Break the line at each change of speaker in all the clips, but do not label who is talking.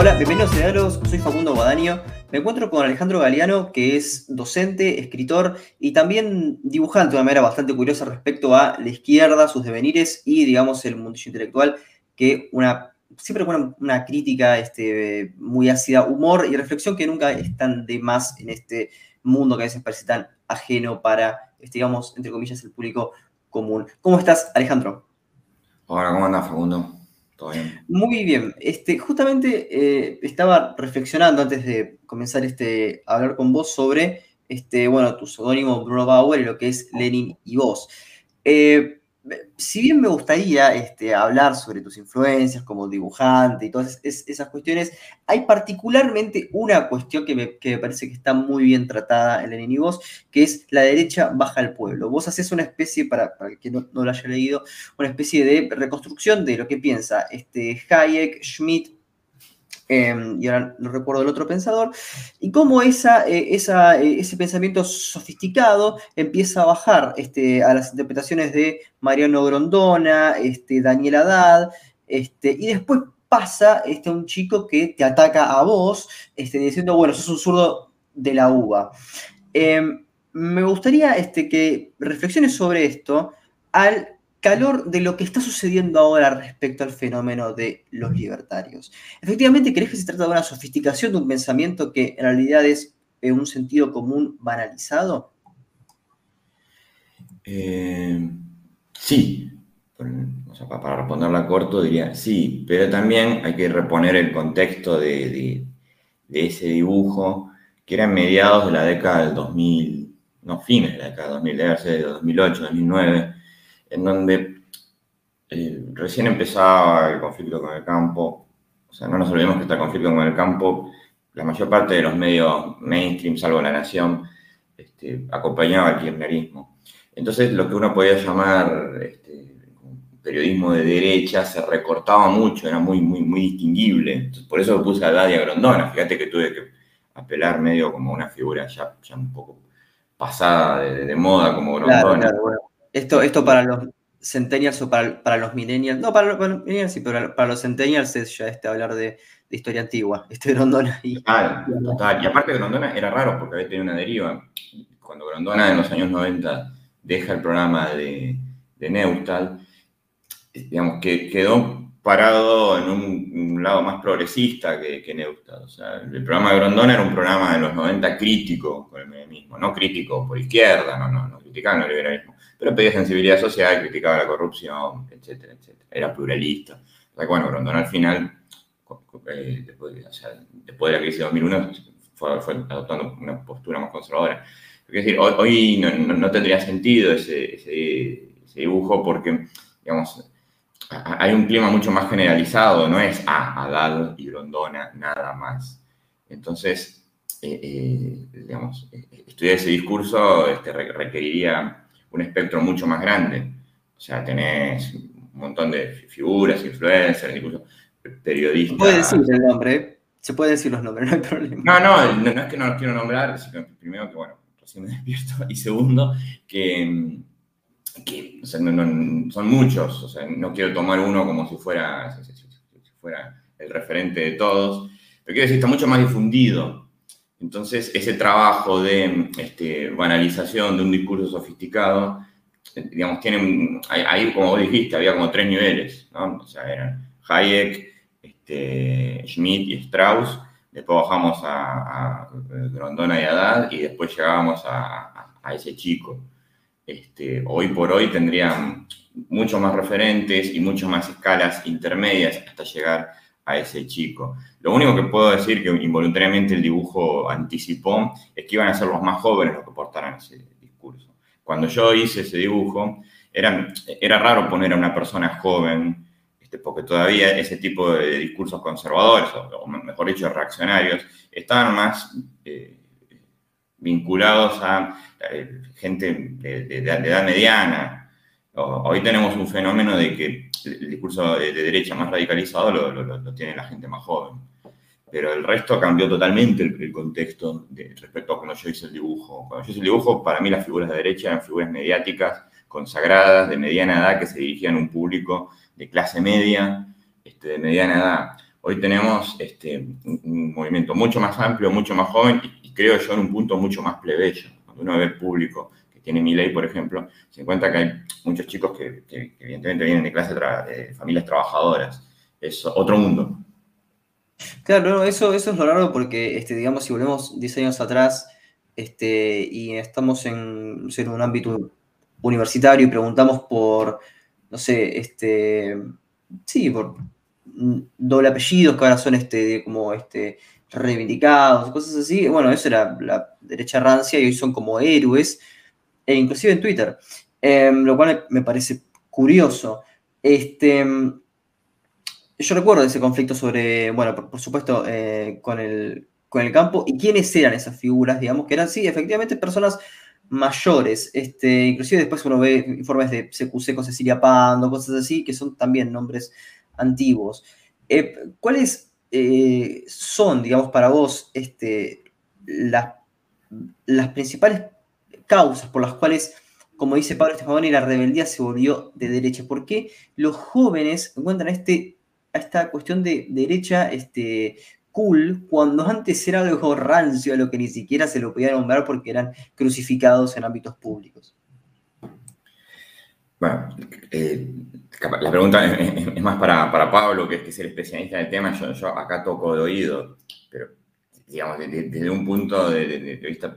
Hola, bienvenidos a Diálogos, soy Facundo Guadaño. Me encuentro con Alejandro Galeano, que es docente, escritor y también dibujante de una manera bastante curiosa respecto a la izquierda, sus devenires y, digamos, el mundillo intelectual, que una, siempre con una, crítica este, muy ácida, humor y reflexión que nunca están de más en este mundo que a veces parece tan ajeno para, este, digamos, entre comillas, el público común. ¿Cómo estás, Alejandro?
Hola, ¿cómo andas, Facundo?
Muy bien. Este, justamente eh, estaba reflexionando antes de comenzar este, a hablar con vos sobre este, bueno, tu seudónimo Bruno Bauer y lo que es Lenin y vos. Eh, si bien me gustaría este, hablar sobre tus influencias como dibujante y todas esas cuestiones, hay particularmente una cuestión que me, parece que está muy bien tratada en Lenin y vos, que es la derecha baja al pueblo. Vos haces una especie, para, para que no, lo haya leído, una especie de reconstrucción de lo que piensa este, Hayek, Schmidt, Em, y ahora no recuerdo el otro pensador, y cómo eh, eh, ese pensamiento sofisticado empieza a bajar este, a las interpretaciones de Mariano Grondona, este, Daniel Haddad, este, y después pasa este, un chico que te ataca a vos, este, diciendo, bueno, sos un zurdo de la uva. Em, me gustaría este, que reflexiones sobre esto al calor de lo que está sucediendo ahora respecto al fenómeno de los libertarios. Efectivamente, ¿crees que se trata de una sofisticación de un pensamiento que en realidad es en un sentido común banalizado?
Eh, sí. para responderla corto diría sí, pero también hay que reponer el contexto de, ese dibujo que era en mediados de la década del 2000, no fines de la década del 2000, debe ser de 2008, 2009 en donde eh, recién empezaba el conflicto con el campo. O sea, no nos olvidemos que está el conflicto con el campo, la mayor parte de los medios mainstream, salvo La Nación, este, acompañaba al kirchnerismo. Entonces, lo que uno podía llamar este, periodismo de derecha se recortaba mucho, era muy, muy, muy distinguible. por eso puse a Dadia Grondona. Fíjate que tuve que apelar medio como una figura ya, ya un poco pasada de, moda como Grondona.
Esto, esto para los centennials o para, los millennials, no, para, los millennials sí, pero para los centennials es ya este hablar de, historia antigua, este Grondona.
Y, total, total. Y aparte Grondona era raro porque había tenido una deriva. Cuando Grondona en los años 90 deja el programa de, de Neustal, digamos que quedó parado en un, lado más progresista que, que. O sea, el programa de Grondona era un programa de los 90 crítico con el menemismo, no crítico por izquierda, no, no, no criticaba el liberalismo pero pedía sensibilidad social, criticaba la corrupción, etcétera, etcétera. Era pluralista. O sea, bueno, Grondona al final, eh, después, de la crisis de 2001, fue, adoptando una postura más conservadora. Es decir, hoy, no, tendría sentido ese, dibujo porque, digamos, hay un clima mucho más generalizado, no es a ah, Adal y Grondona, nada más. Entonces, eh, eh, digamos, estudiar ese discurso este, requeriría un espectro mucho más grande. O sea, tenés un montón de figuras, influencers, incluso periodistas.
Se puede decir el nombre, ¿eh? se puede decir los nombres, no hay problema.
No, no, no, es que no los quiero nombrar, sino que primero que, bueno, recién me despierto, y segundo, que, que son muchos, o sea, no quiero tomar uno como si fuera, el referente de todos, pero quiero decir, está mucho más difundido. Entonces, ese trabajo de este, banalización de un discurso sofisticado, eh, digamos, tiene, ahí, como vos dijiste, había como tres niveles, ¿no? O sea, eran Hayek, este, Schmidt y Strauss, después bajamos a, Grondona y Haddad y después llegábamos a, ese chico. Este, hoy por hoy tendrían mucho más referentes y muchas más escalas intermedias hasta llegar a ese chico. Lo único que puedo decir que involuntariamente el dibujo anticipó es que iban a ser los más jóvenes los que portaran ese discurso. Cuando yo hice ese dibujo, era, era raro poner a una persona joven, este, porque todavía ese tipo de discursos conservadores, o, mejor dicho, reaccionarios, estaban más eh, vinculados a eh, gente de, edad mediana. Hoy tenemos un fenómeno de que el discurso de, derecha más radicalizado lo, tiene la gente más joven pero el resto cambió totalmente el, contexto respecto a cuando yo hice el dibujo. Cuando yo hice el dibujo, para mí las figuras de derecha eran figuras mediáticas, consagradas, de mediana edad, que se dirigían a un público de clase media, este, de mediana edad. Hoy tenemos este, un movimiento mucho más amplio, mucho más joven creo yo en un punto mucho más plebeyo. Cuando uno ve el público que tiene mi ley, por ejemplo, se encuentra que hay muchos chicos que, evidentemente vienen de clases de familias trabajadoras. Es otro mundo.
Claro, eso, eso es lo raro porque, este, digamos, si volvemos 10 años atrás este, y estamos en, en un ámbito universitario y preguntamos por, no sé, este, sí, por doble apellidos que ahora son este, como este, reivindicados, cosas así. Bueno, eso era la derecha rancia y hoy son como héroes, e inclusive en Twitter, em, lo cual me parece curioso. Este, yo recuerdo ese conflicto sobre, bueno, por, supuesto, eh, con, el, con el campo y quiénes eran esas figuras, digamos, que eran, sí, efectivamente personas mayores. Este, inclusive después uno ve informes de CQC con Cecilia Pando, cosas así, que son también nombres antiguos. Eh, ¿Cuáles eh, son, digamos, para vos este, las, principales causas por las cuales, como dice Pablo Estefanoni, la rebeldía se volvió de derecha? ¿Por qué los jóvenes encuentran este, esta cuestión de derecha este, cool cuando antes era algo rancio a lo que ni siquiera se lo podía nombrar porque eran crucificados en ámbitos públicos?
Bueno, eh, la pregunta es, más para, Pablo, que es, el especialista del tema. Yo, acá toco de oído, pero digamos, desde, un punto de, vista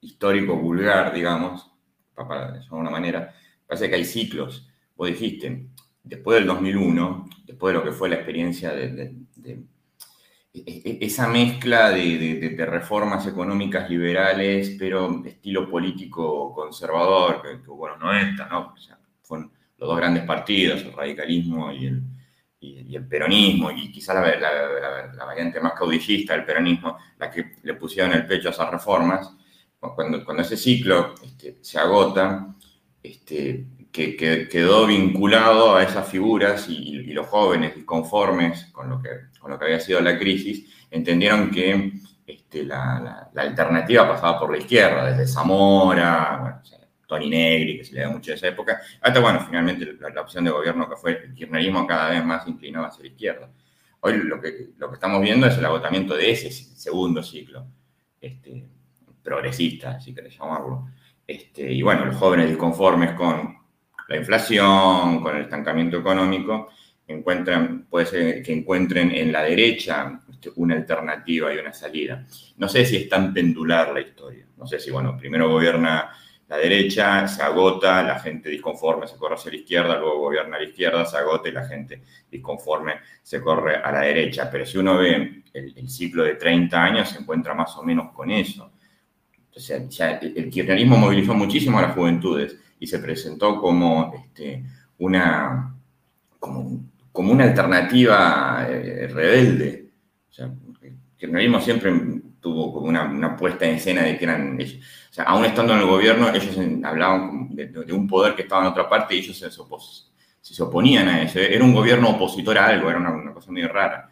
histórico vulgar, digamos, para, de alguna manera, parece que hay ciclos. Vos dijiste, después del 2001, después de lo que fue la experiencia de, esa mezcla de, reformas económicas liberales, pero estilo político conservador, que, hubo en los 90, ¿no? O sea, fueron los dos grandes partidos, el radicalismo y el, peronismo, y quizá la, variante más caudillista del peronismo, la que le pusieron el pecho a esas reformas, cuando, cuando ese ciclo este, se agota, este, que, quedó vinculado a esas figuras y, los jóvenes disconformes con lo, que, con lo que había sido la crisis, entendieron que este, la, alternativa pasaba por la izquierda, desde Zamora, bueno, Tony Negri, que se le da mucho de esa época, hasta, bueno, finalmente la, opción de gobierno que fue el kirchnerismo cada vez más inclinado hacia la izquierda. Hoy lo que, lo que estamos viendo es el agotamiento de ese segundo ciclo, este, progresista, si querés llamarlo. Este, y bueno, los jóvenes disconformes con la inflación, con el estancamiento económico, encuentran, puede ser que encuentren en la derecha este, una alternativa y una salida. No sé si es tan pendular la historia. No sé si, bueno, primero gobierna la derecha, se agota, la gente disconforme se corre hacia la izquierda, luego gobierna la izquierda, se agota y la gente disconforme se corre a la derecha. Pero si uno ve el, ciclo de 30 años, se encuentra más o menos con eso. Entonces, el kirchnerismo movilizó muchísimo a las juventudes y se presentó como este, una, como, una alternativa eh, rebelde. O sea, siempre tuvo como una, puesta en escena de que eran ellos. O sea, aún estando en el gobierno, ellos hablaban de, un poder que estaba en otra parte y ellos se, oponían a eso. Era un gobierno opositor a algo, era una, cosa muy rara.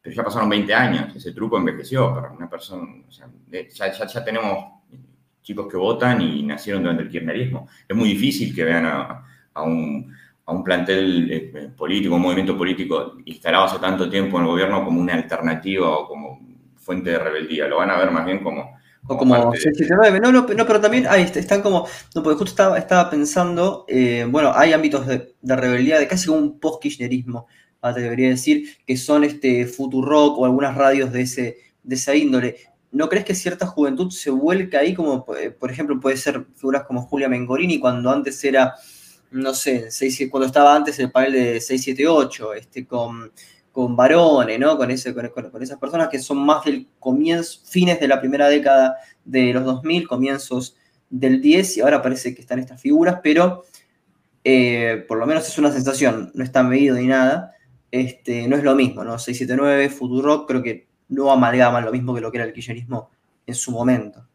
Pero ya pasaron 20 años, ese truco envejeció para una persona. O sea, ya, ya tenemos chicos que votan y nacieron durante el kirchnerismo. Es muy difícil que vean a, un, plantel eh, político, un movimiento político instalado hace tanto tiempo en el gobierno como una alternativa o como fuente de rebeldía. Lo van a ver más bien como...
o como 679, no, no, pero también ahí están como, no, porque justo estaba, estaba pensando, eh, bueno, hay ámbitos de, rebeldía, de casi como un post-kirchnerismo, te debería decir, que son este Futurock o algunas radios de, ese, de esa índole. ¿No crees que cierta juventud se vuelca ahí? Como, eh, por ejemplo, puede ser figuras como Julia Mengorini, cuando antes era, no sé, cuando estaba antes el panel de 678, este, con, con varones, ¿no? Con, con, esas personas que son más del comienzo, fines de la primera década de los 2000, comienzos del 10, y ahora parece que están estas figuras, pero eh, por lo menos es una sensación, no está medido ni nada. Este, no es lo mismo, ¿no? 679, Futurock, creo que no amalgaman lo mismo que lo que era el kirchnerismo en su momento.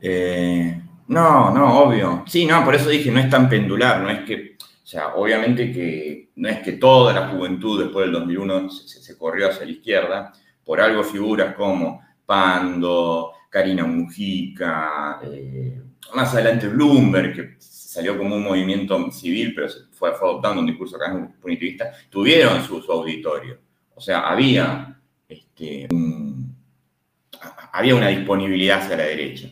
Eh, no, no, obvio. Sí, no, por eso dije, no es tan pendular, no es que, o sea, obviamente que no es que toda la juventud después del 2001 se, corrió hacia la izquierda, por algo figuras como Pando, Karina Mujica, eh, más adelante Bloomberg, que salió como un movimiento civil, pero fue, adoptando un discurso punitivista, tuvieron su, auditorio. O sea, había, este, había una disponibilidad hacia la derecha.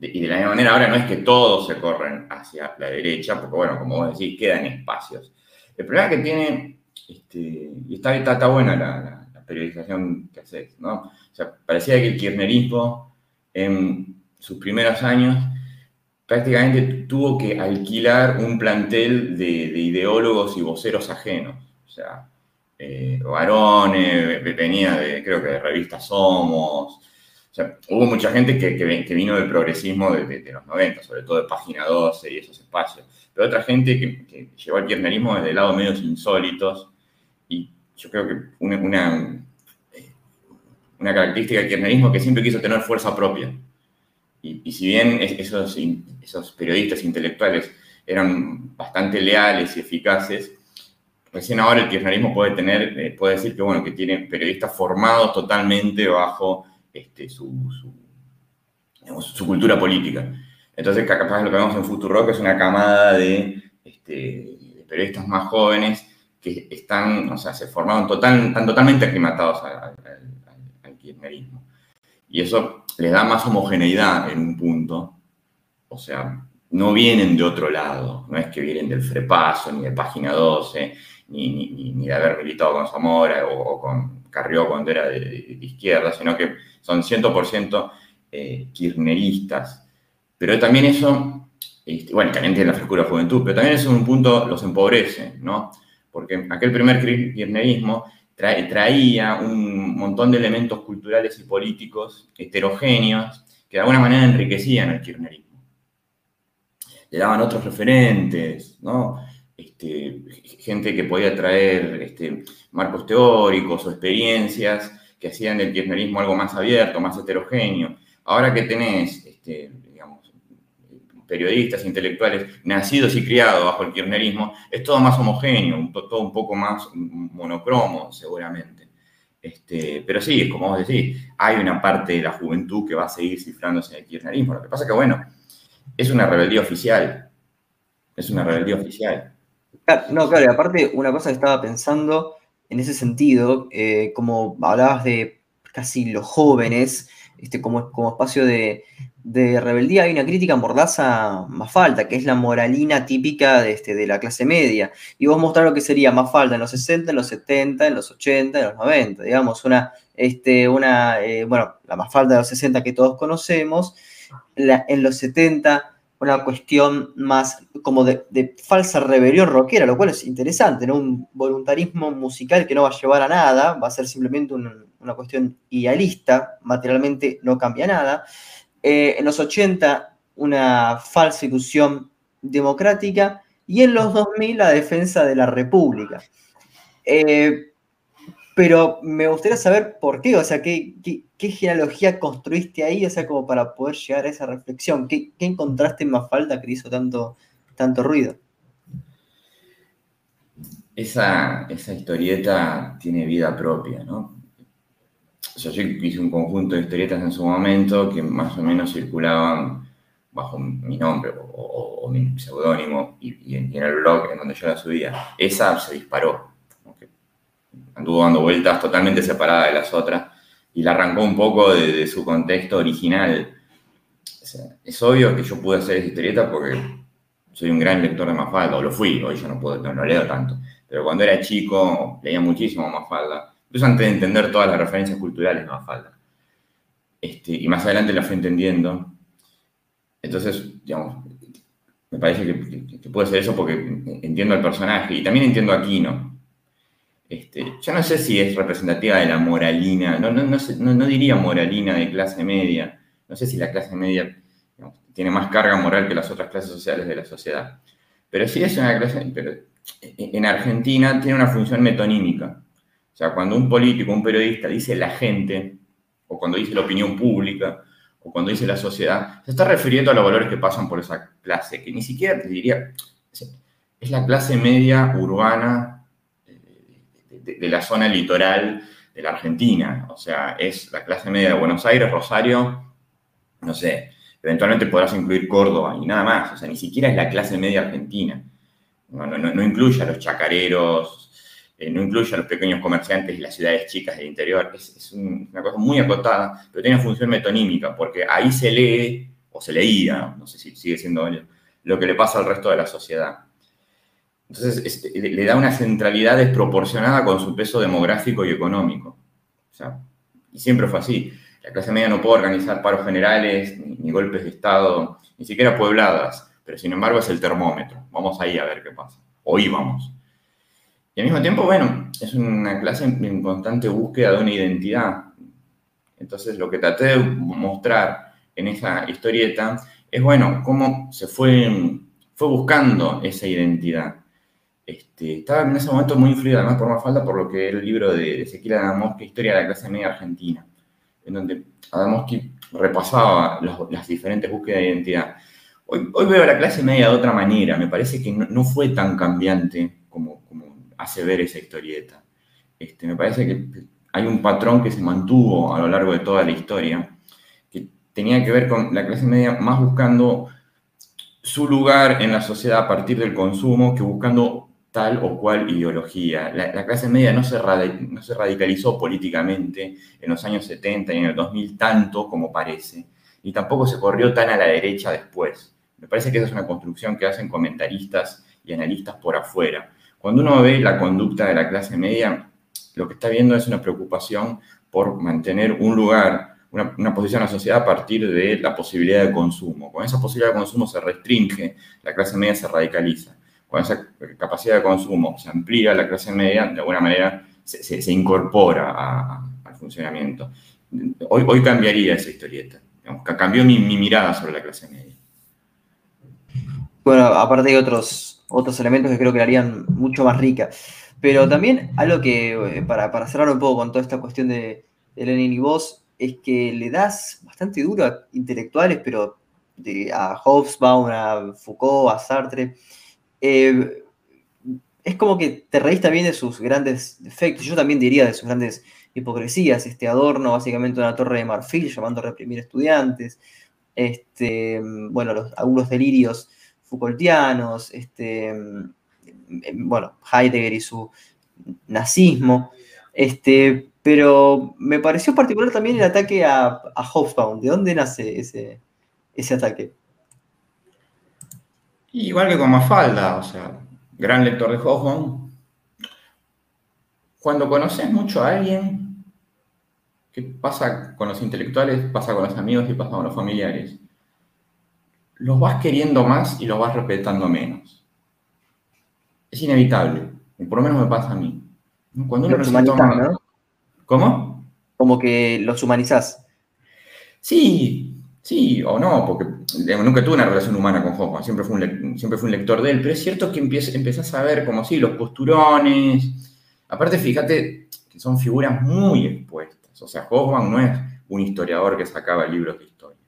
y de la misma manera, ahora no es que todos se corren hacia la derecha, porque bueno, como vos decís, quedan espacios. El problema que tiene, este, y está, está, buena la, periodización que haces, ¿no? O sea, parecía que el kirchnerismo en sus primeros años prácticamente tuvo que alquilar un plantel de, ideólogos y voceros ajenos. O sea, eh, venía de, creo que de revista Somos. O sea, hubo mucha gente que, que, vino del progresismo de, los 90, sobre todo de Página 12 y esos espacios. Pero otra gente que, llevó al kirchnerismo desde el lado medios insólitos. Y yo creo que una, una, eh, una característica del kirchnerismo que siempre quiso tener fuerza propia. Y, si bien esos, esos periodistas intelectuales eran bastante leales y eficaces, recién ahora el kirchnerismo puede tener, eh, puede decir que, bueno, que tiene periodistas formados totalmente bajo este, su, su, cultura política. Entonces, capaz lo que vemos en Futurock es una camada de, este, periodistas más jóvenes que están, o sea, se formaron total, están totalmente aclimatados al, al kirchnerismo. Y eso les da más homogeneidad en un punto. O sea, no vienen de otro lado, no es que vienen del Frepaso, ni de Página 12, ni, de haber militado con Zamora o, con Carrió cuando era de, izquierda, sino que son 100% eh, kirchneristas. Pero también eso, este, bueno, también tiene la frescura de juventud, pero también eso en un punto los empobrece, ¿no? Porque aquel primer kirchnerismo traía un montón de elementos culturales y políticos heterogéneos que de alguna manera enriquecían el kirchnerismo. Le daban otros referentes, ¿no? Este, gente que podía traer este, marcos teóricos o experiencias que hacían del kirchnerismo algo más abierto, más heterogéneo. Ahora que tenés este, periodistas, intelectuales, nacidos y criados bajo el kirchnerismo, es todo más homogéneo, todo un poco más monocromo, seguramente. Pero sí, como vos decís, hay una parte de la juventud que va a seguir cifrándose en el kirchnerismo. Lo que pasa es que, bueno, es una rebeldía oficial. Es una rebeldía oficial.
No, claro, y aparte, una cosa que estaba pensando en ese sentido, eh, como hablabas de casi los jóvenes, este, como, como espacio de, de rebeldía hay una crítica mordaza más falta, que es la moralina típica de, este, de la clase media. Y vos mostrar lo que sería más falta en los 60, en los 70, en los 80, en los 90. Digamos, una, este, una eh, bueno, la más falta de los 60 que todos conocemos. en los 70, una cuestión más como de, falsa rebelión rockera, lo cual es interesante, ¿no? Un voluntarismo musical que no va a llevar a nada, va a ser simplemente una cuestión idealista, materialmente no cambia nada. Eh, en los 80 una falsa ilusión democrática y en los 2000 la defensa de la república. Eh, pero me gustaría saber por qué, o sea, qué, genealogía construiste ahí, o sea, como para poder llegar a esa reflexión. ¿Qué, encontraste en falta que hizo tanto, tanto ruido?
Esa, esa historieta tiene vida propia, ¿no? O sea, yo hice un conjunto de historietas en su momento que más o menos circulaban bajo mi nombre o, mi seudónimo y, en el blog en donde yo la subía. Esa se disparó. Anduvo dando vueltas totalmente separada de las otras y la arrancó un poco de, su contexto original. es obvio que yo pude hacer esa historieta porque soy un gran lector de Mafalda, o lo fui, hoy ya no, puedo, no, no leo tanto. Pero cuando era chico leía muchísimo Mafalda incluso antes de entender todas las referencias culturales no falta. Este, y más adelante la fui entendiendo. Entonces, digamos, me parece que, puede ser eso porque entiendo al personaje y también entiendo a Kino. Este, yo no sé si es representativa de la moralina, no, no, no, diría moralina de clase media, no sé si la clase media tiene más carga moral que las otras clases sociales de la sociedad, pero sí es una clase, pero en Argentina tiene una función metonímica. O sea, cuando un político, un periodista dice la gente, o cuando dice la opinión pública, o cuando dice la sociedad, se está refiriendo a los valores que pasan por esa clase, que ni siquiera te diría, es la clase media urbana de, la zona litoral de la Argentina. O sea, es la clase media de Buenos Aires, Rosario, no sé, Eventualmente podrás incluir Córdoba y nada más, o sea, ni siquiera es la clase media argentina. No, incluye a los chacareros, eh, no incluye a los pequeños comerciantes y las ciudades chicas del interior. Es, una cosa muy acotada, pero tiene función metonímica, porque ahí se lee, o se leía, no sé si sigue siendo lo que le pasa al resto de la sociedad. Entonces, este, le da una centralidad desproporcionada con su peso demográfico y económico. O sea, y siempre fue así. La clase media no puede organizar paros generales, ni, golpes de Estado, ni siquiera puebladas, pero sin embargo es el termómetro. Vamos ahí a ver qué pasa. O íbamos. Y al mismo tiempo, bueno, es una clase en constante búsqueda de una identidad. Entonces, lo que traté de mostrar en esa historieta es, bueno, cómo se fue, fue buscando esa identidad. Este, estaba en ese momento muy influido, además por falta por lo que era el libro de Ezequiel Adamowski, Historia de la clase media argentina en donde Adamowski repasaba las, diferentes búsquedas de identidad. Hoy, veo la clase media de otra manera, me parece que no, fue tan cambiante como, hace ver esa historieta. Este, me parece que hay un patrón que se mantuvo a lo largo de toda la historia, que tenía que ver con la clase media más buscando su lugar en la sociedad a partir del consumo que buscando tal o cual ideología. La, clase media no se, radicalizó políticamente en los años 70 y en el 2000 tanto como parece, y tampoco se corrió tan a la derecha después. Me parece que esa es una construcción que hacen comentaristas y analistas por afuera. Cuando uno ve la conducta de la clase media, lo que está viendo es una preocupación por mantener un lugar, una, una, posición en la sociedad a partir de la posibilidad de consumo. Con esa posibilidad de consumo se restringe, la clase media se radicaliza con esa capacidad de consumo se amplía la clase media, de alguna manera se, incorpora al funcionamiento. Hoy, hoy cambiaría esa historieta. cambió mi, mirada sobre la clase media.
Bueno, aparte hay otros, otros elementos que creo que harían mucho más rica. Pero también algo que, eh, para, para cerrar un poco con toda esta cuestión de, Lenin y vos, es que le das bastante duro a intelectuales, pero a Hobsbawm, a Foucault, a Sartre, eh, es como que te reís también de sus grandes defectos, yo también diría de sus grandes hipocresías, este adorno básicamente una torre de marfil llamando a reprimir estudiantes, este, bueno, algunos delirios Foucaultianos, este, bueno, Heidegger y su nazismo, este, pero me pareció particular también el ataque a, a. ¿De dónde nace ese, ese ataque?
Igual que con Mafalda, o sea, gran lector de Hoffman. Cuando conoces mucho a alguien, ¿qué pasa con los intelectuales? Pasa con los amigos y pasa con los familiares. Los vas queriendo más y los vas respetando menos. Es inevitable. Por lo menos me pasa a mí.
Cuando uno los ¿no?
¿Cómo?
Como que los humanizás.
Sí, Sí o no, porque nunca tuve una relación humana con Hoffman, siempre fue un, siempre fue un lector de él, pero es cierto que empezás a ver como sí, los posturones. Aparte, fíjate que son figuras muy expuestas. O sea, Hoffman no es un historiador que sacaba libros de historia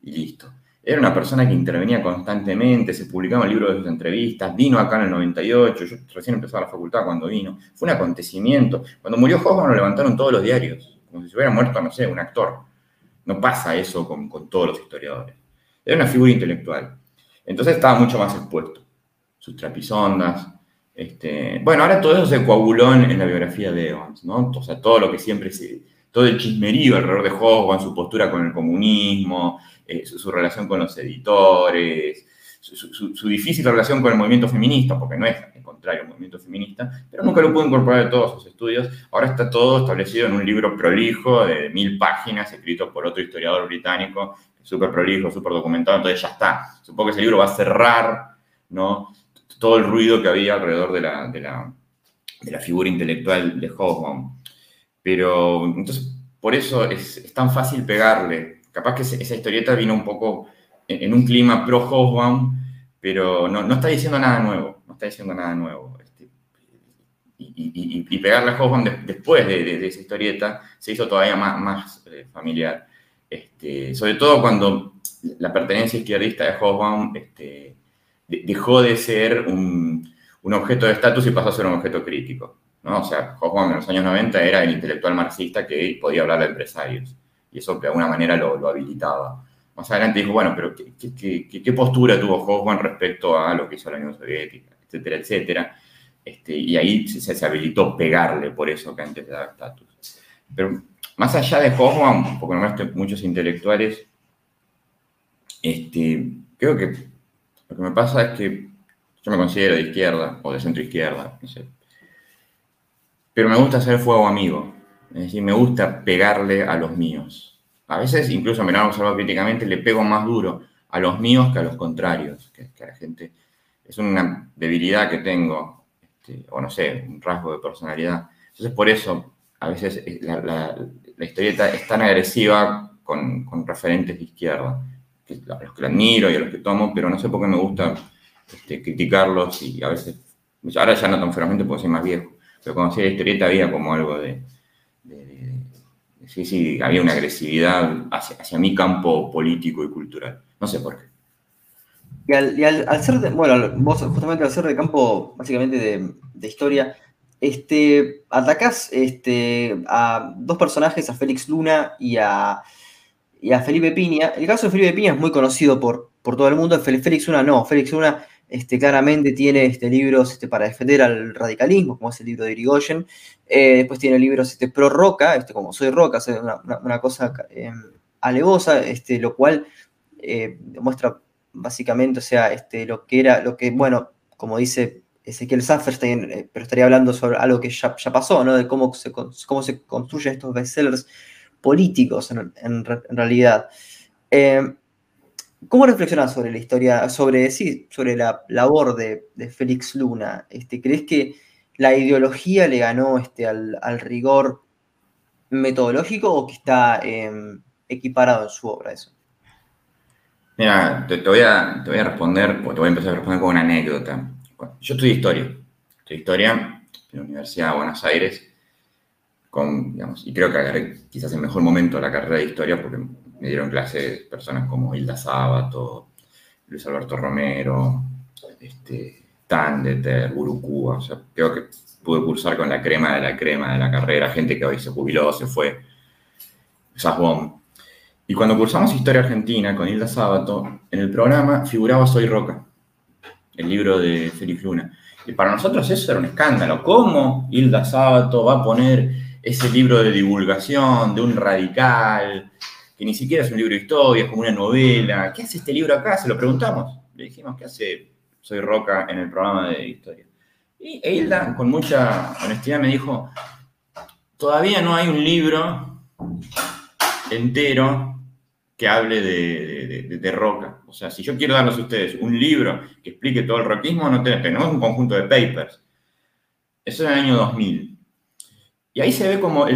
y listo. Era una persona que intervenía constantemente, se publicaban libros de sus entrevistas, vino acá en el 98, yo recién empezaba la facultad cuando vino. Fue un acontecimiento. Cuando murió Hoffman lo levantaron todos los diarios, como si se hubiera muerto, no sé, un actor. No pasa eso con, todos los historiadores. Era una figura intelectual. Entonces estaba mucho más expuesto. Sus trapisondas. Este, bueno, ahora todo eso se coaguló en, la biografía de Evans, ¿no? O sea, todo lo que siempre se. Todo el chismerío alrededor de Hoffman, su postura con el comunismo, eh, su, relación con los editores, su, difícil relación con el movimiento feminista, porque no es el contrario, el movimiento feminista, pero nunca lo pudo incorporar en todos sus estudios. Ahora está todo establecido en un libro prolijo de mil páginas, escrito por otro historiador británico, súper prolijo, súper documentado, entonces ya está. Supongo que ese libro va a cerrar ¿no? todo el ruido que había alrededor de la, de la, de la figura intelectual de Hoffman. Pero entonces, por eso es, es tan fácil pegarle. Capaz que esa historieta vino un poco en un clima pro Hobsbawm, pero no, no, está diciendo nada nuevo, no está diciendo nada nuevo. Este, y, y, pegarle a después de, esa historieta se hizo todavía más, más eh, familiar. Este, sobre todo cuando la pertenencia izquierdista de Hobsbawm este, dejó de ser un, objeto de estatus y pasó a ser un objeto crítico. ¿no? O sea, Hobsbawm en los años 90 era el intelectual marxista que podía hablar de empresarios y eso de alguna manera lo, lo habilitaba más adelante dijo, bueno, pero ¿qué, postura tuvo Hoffman respecto a lo que hizo la Unión Soviética, etcétera, etcétera? Este, y ahí se, se, habilitó pegarle por eso que antes de dar estatus. Pero más allá de Hoffman, porque nombraste muchos intelectuales, este, creo que lo que me pasa es que yo me considero de izquierda o de centro izquierda, no sé. Pero me gusta hacer fuego amigo. Es decir, me gusta pegarle a los míos. A veces, incluso han observado críticamente, le pego más duro a los míos que a los contrarios, que, la gente. Es una debilidad que tengo, este, o no sé, un rasgo de personalidad. Entonces, por eso, a veces eh, la, historieta es tan agresiva con, referentes de izquierda, a los que la admiro y a los que tomo, pero no sé por qué me gusta este, criticarlos y a veces, ahora ya no tan ferozmente porque soy más viejo, pero cuando hacía la historieta había como algo de, sí, sí, había una agresividad hacia, mi campo político y cultural. No sé por qué.
Y al, ser, de, bueno, vos justamente al ser de campo básicamente de, historia, este, atacás este, a dos personajes, a Félix Luna y a, y a Felipe Piña. El caso de Felipe Piña es muy conocido por, por todo el mundo, Félix Luna no, Félix Luna este, claramente tiene este, libros este, para defender al radicalismo, como es el libro de Irigoyen. Eh, después tiene libros este, pro Roca, este, como Soy Roca, una, cosa em, alevosa, este, lo cual eh, demuestra básicamente, o sea, este, lo que era, lo que, bueno, como dice Ezequiel Safferstein, eh, pero estaría hablando sobre algo que ya, pasó, ¿no? De cómo se, cómo se construyen estos bestsellers políticos en, realidad. Em, ¿Cómo reflexionas sobre la historia, sobre, sí, sobre la labor de, Félix Luna? Este, ¿Crees que la ideología le ganó este, al, rigor metodológico o que está em, equiparado en su obra eso?
Mira, te, voy a, responder, te voy a empezar a responder con una anécdota. Yo estudié historia, estudié historia en la Universidad de Buenos Aires, con, y creo que quizás el mejor momento de la carrera de historia porque me dieron clases personas como Hilda Sábato, Luis Alberto Romero, este, Tandeter, Burucúa, o sea, creo que pude cursar con la crema de la crema de la carrera, gente que hoy se jubiló, se fue, Sasbom. Y cuando cursamos Historia Argentina con Hilda Sábato, en el programa figuraba Soy Roca, el libro de Félix Luna. Y para nosotros eso era un escándalo. ¿Cómo Hilda Sábato va a poner ese libro de divulgación de un radical que ni siquiera es un libro de historia, es como una novela. ¿Qué hace este libro acá? Se lo preguntamos. Le dijimos, ¿qué hace Soy Roca en el programa de historia? Y Hilda, con mucha honestidad, me dijo, todavía no hay un libro entero que hable de, Roca. O sea, si yo quiero darles a ustedes un libro que explique todo el rockismo, no tenemos un conjunto de papers. Eso en el año 2000. Y ahí se ve como,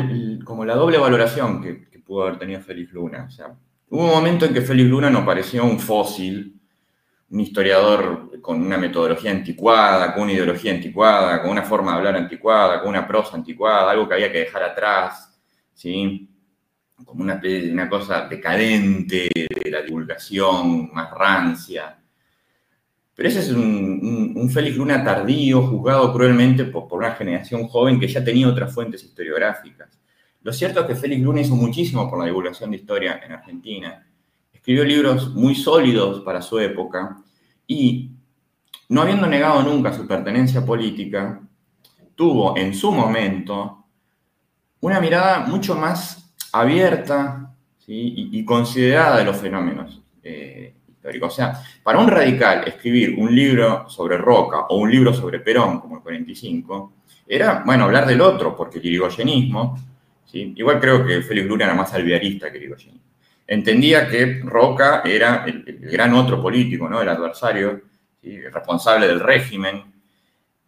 como la doble valoración que, pudo haber tenido Félix Luna. O sea, hubo un momento en que Félix Luna nos pareció un fósil, un historiador con una metodología anticuada, con una ideología anticuada, con una forma de hablar anticuada, con una prosa anticuada, algo que había que dejar atrás, ¿sí? como una, una cosa decadente de la divulgación, más rancia. Pero ese es un, Félix Luna tardío, juzgado cruelmente por, por, una generación joven que ya tenía otras fuentes historiográficas. Lo cierto es que Félix Luna hizo muchísimo por la divulgación de historia en Argentina. Escribió libros muy sólidos para su época y, no habiendo negado nunca su pertenencia política, tuvo en su momento una mirada mucho más abierta y, considerada de los fenómenos eh, históricos. O sea, para un radical escribir un libro sobre Roca o un libro sobre Perón, como el 45, era, bueno, hablar del otro, porque el irigoyenismo Igual creo que Félix Luna era más alvearista que Irigoyen. Entendía que Roca era el, gran otro político, ¿no? el adversario, el responsable del régimen.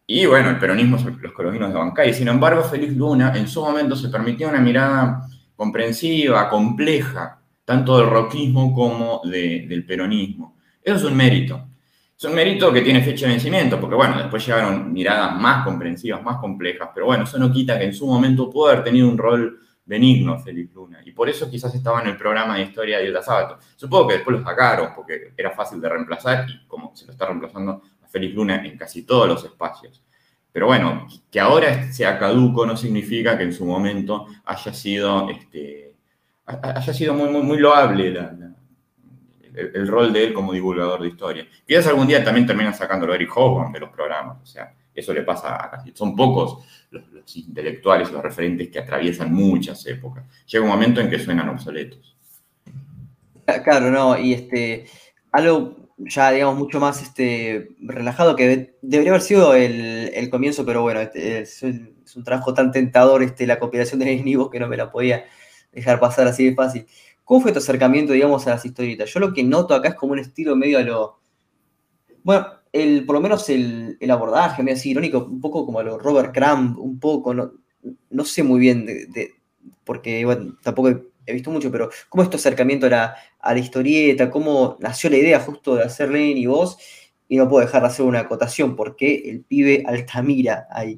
Y bueno, el peronismo, los colombianos de Bancay. Sin embargo, Félix Luna en su momento se permitía una mirada comprensiva, compleja, tanto del roquismo como del peronismo. Eso es un mérito. Es un mérito que tiene fecha de vencimiento, porque bueno, después llegaron miradas más comprensivas, más complejas, pero bueno, eso no quita que en su momento pudo haber tenido un rol benigno Félix Luna, y por eso quizás estaba en el programa de historia de Hilda Sábato. Supongo que después lo sacaron, porque era fácil de reemplazar, y como se lo está reemplazando a Félix Luna en casi todos los espacios. Pero bueno, que ahora sea caduco no significa que en su momento haya sido, este, haya sido muy, muy, muy loable la el, rol de él como divulgador de historia. Quizás algún día también termina sacándolo Eric Hobsbawm de los programas, o sea, eso le pasa a casi, son pocos los, intelectuales, los referentes que atraviesan muchas épocas. Llega un momento en que suenan obsoletos.
Claro, no, y este, algo ya, digamos, mucho más este, relajado, que debería haber sido el, comienzo, pero bueno, este, es, un trabajo tan tentador este, la compilación de Lenin que no me la podía dejar pasar así de fácil. ¿Cómo fue tu acercamiento, digamos, a las historietas? Yo lo que noto acá es como un estilo medio a lo... Bueno, el, por lo menos el, abordaje, medio así irónico, un poco como a lo Robert Crumb, un poco, no, no sé muy bien, de, porque tampoco he visto mucho, pero ¿cómo es tu acercamiento a la, a la historieta? ¿Cómo nació la idea justo de hacer Lenin y vos? Y no puedo dejar de hacer una acotación, porque el pibe Altamira ahí.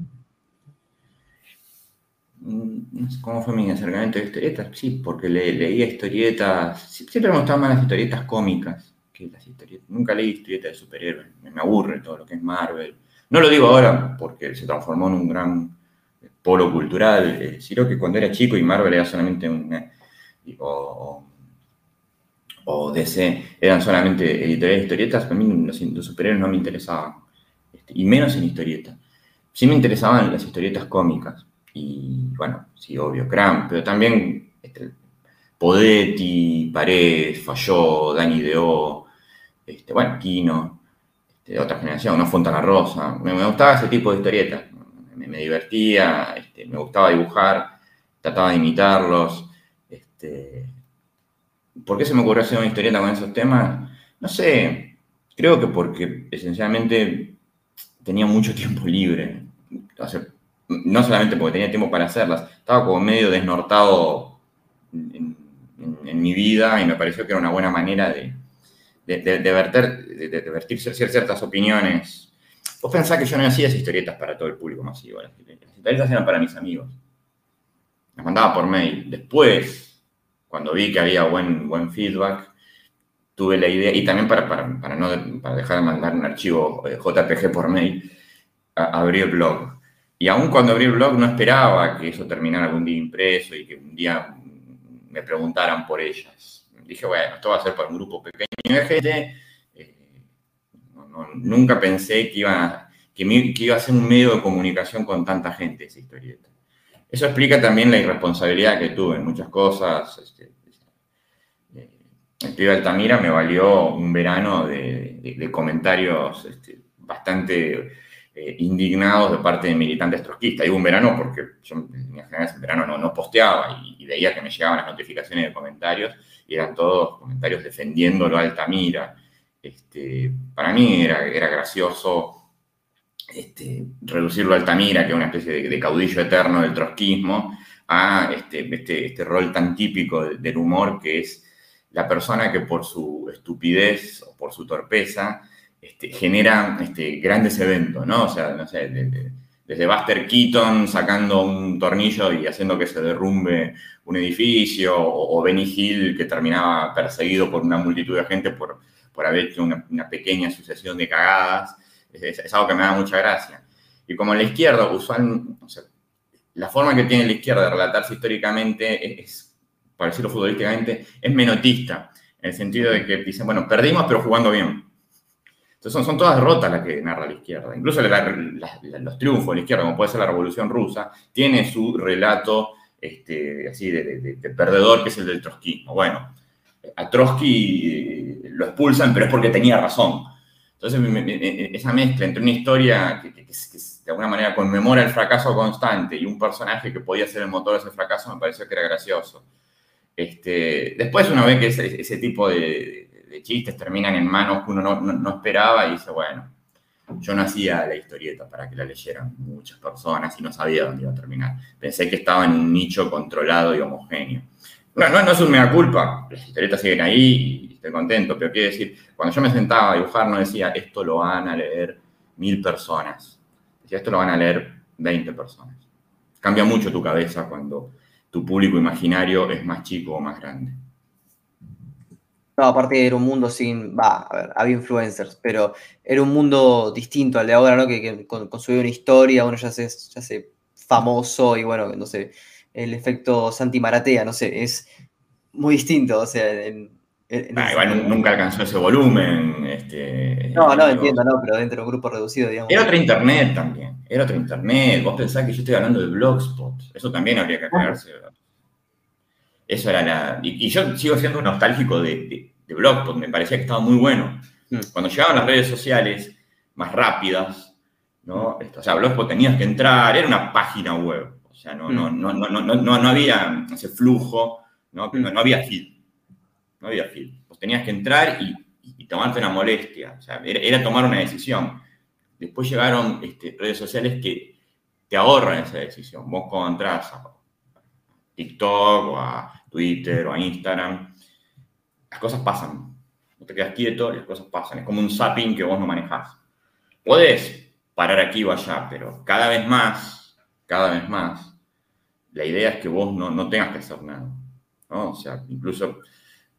Mm, cómo fue mi acercamiento a historietas. Sí, porque leía historietas. Siempre me gustaban más las historietas cómicas que las historietas. Nunca leí historietas de superhéroes. Me, aburre todo lo que es Marvel. No lo digo ahora porque se transformó en un gran polo cultural, eh, sino que cuando era chico y Marvel era solamente una. O, o DC eran solamente editoriales de historietas, a mí los, superhéroes no me interesaban. Este, y menos en historietas. Sí me interesaban las historietas cómicas y bueno, sí, obvio, Cram, pero también este, Podetti, Paredes, Falló, Dani Deo, este, bueno, Kino, este, otra generación, ¿no? Fontana Rosa. Me, gustaba ese tipo de historietas, me, divertía, este, me gustaba dibujar, trataba de imitarlos. Este, ¿Por qué se me ocurrió hacer una historieta con esos temas? No sé, creo que porque esencialmente tenía mucho tiempo libre. O no solamente porque tenía tiempo para hacerlas, estaba como medio desnortado en, mi vida y me pareció que era una buena manera de, de, ciertas opiniones. Vos pensás que yo no hacía historietas para todo el público masivo, las historietas eran para mis amigos. Las mandaba por mail. Después, cuando vi que había buen, buen feedback, tuve la idea, y también para, para, para no para dejar de mandar un archivo eh, JPG por mail, abrí el blog y aún cuando abrí el blog no esperaba que eso terminara algún día impreso y que un día me preguntaran por ellas. Dije, bueno, esto va a ser para un grupo pequeño de gente. Eh, nunca pensé que iba, que, iba a ser un medio de comunicación con tanta gente esa historieta. Eso explica también la irresponsabilidad que tuve en muchas cosas. Este, eh, el pibe Altamira me valió un verano de, comentarios este, bastante eh, indignados de parte de militantes trotskistas. Digo un verano porque yo en general en verano no, no posteaba y, veía que me llegaban las notificaciones de comentarios y eran todos comentarios defendiéndolo a Altamira. Este, para mí era, era gracioso este, reducirlo a Altamira, que es una especie de, caudillo eterno del trotskismo, a este, este, este rol tan típico del humor que es la persona que por su estupidez o por su torpeza este, genera este, grandes eventos, ¿no? O sea, no sé, desde, Buster Keaton sacando un tornillo y haciendo que se derrumbe un edificio, o, Benny Hill que terminaba perseguido por una multitud de gente por, por haber hecho una, pequeña sucesión de cagadas, es, algo que me da mucha gracia. Y como la izquierda, usual, la forma que tiene la izquierda de relatarse históricamente es, para decirlo futbolísticamente, es menotista, en el sentido de que dicen, bueno, perdimos pero jugando bien. Entonces son, todas derrotas las que narra la izquierda. Incluso los triunfos de la izquierda, como puede ser la Revolución Rusa, tiene su relato este, así de, perdedor, que es el del trotskismo. Bueno, a Trotsky eh, lo expulsan, pero es porque tenía razón. Entonces, esa mezcla entre una historia que, de alguna manera conmemora el fracaso constante y un personaje que podía ser el motor de ese fracaso me pareció que era gracioso. Este, después uno ve que ese tipo de, de chistes terminan en manos que uno no, esperaba y dice, bueno, yo no hacía la historieta para que la leyeran muchas personas y no sabía dónde iba a terminar. Pensé que estaba en un nicho controlado y homogéneo. Bueno, no, es un mega culpa, las historietas siguen ahí y estoy contento, pero quiero decir, cuando yo me sentaba a dibujar no decía, esto lo van a leer mil personas. Decía, esto lo van a leer 20 personas. Cambia mucho tu cabeza cuando tu público imaginario es más chico o más grande.
No, aparte era un mundo sin, va, a ver, había influencers, pero era un mundo distinto al de ahora, ¿no? Que, con, una historia, uno ya se, ya se famoso y bueno, no sé, el efecto Santi Maratea, no sé, es muy distinto, o sea,
Ah, igual nunca alcanzó ese volumen. Este,
no, no, entiendo, no, pero dentro de un grupo reducido, digamos.
Era otro internet también. Era otro internet. Vos pensás que yo estoy hablando de Blogspot. Eso también habría que aclararse. Eso era la. Y, yo sigo siendo nostálgico de, de, Blogspot. Me parecía que estaba muy bueno. Mm. Cuando llegaban las redes sociales más rápidas, ¿no? o sea, Blogspot tenías que entrar, era una página web. O sea, no, no, no, no, no, no, había ese flujo, ¿no? no, no había feed no había feed. Vos tenías que entrar y, tomarte una molestia, o sea, era, tomar una decisión. Después llegaron este, redes sociales que te ahorran esa decisión. Vos cuando entras a TikTok o a Twitter o a Instagram, las cosas pasan. No te quedas quieto y las cosas pasan. Es como un zapping que vos no manejás. Podés parar aquí o allá, pero cada vez más, cada vez más, la idea es que vos no, no tengas que hacer nada. O sea, incluso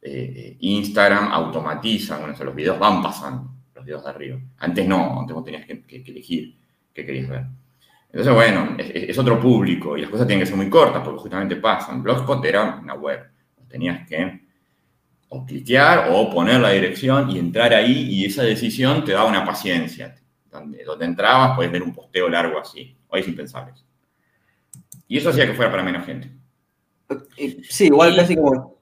eh, Instagram automatiza, bueno, los videos van pasando, los videos de arriba. Antes no, antes vos tenías que, elegir qué querías ver. Entonces, bueno, es, otro público y las cosas tienen que ser muy cortas porque justamente pasan. Blogspot era una web, tenías que o cliquear o poner la dirección y entrar ahí y esa decisión te daba una paciencia. Donde, donde entrabas puedes ver un posteo largo así. Hoy es impensable. Y eso hacía que fuera para menos gente.
Eh, sí, igual casi como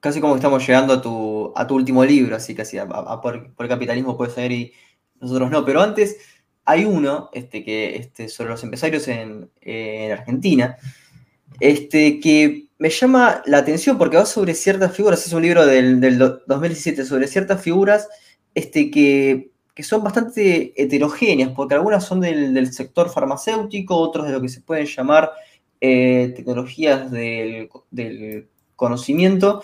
casi como que estamos llegando a tu, a tu último libro, así casi a, por, el capitalismo puede ser y nosotros no. Pero antes hay uno este, que, este, sobre los empresarios en, Argentina, este, que me llama la atención porque va sobre ciertas figuras, es un libro del, 2017, sobre ciertas figuras este, que, son bastante heterogéneas, porque algunas son del, sector farmacéutico, otros de lo que se pueden llamar eh, tecnologías del, del conocimiento.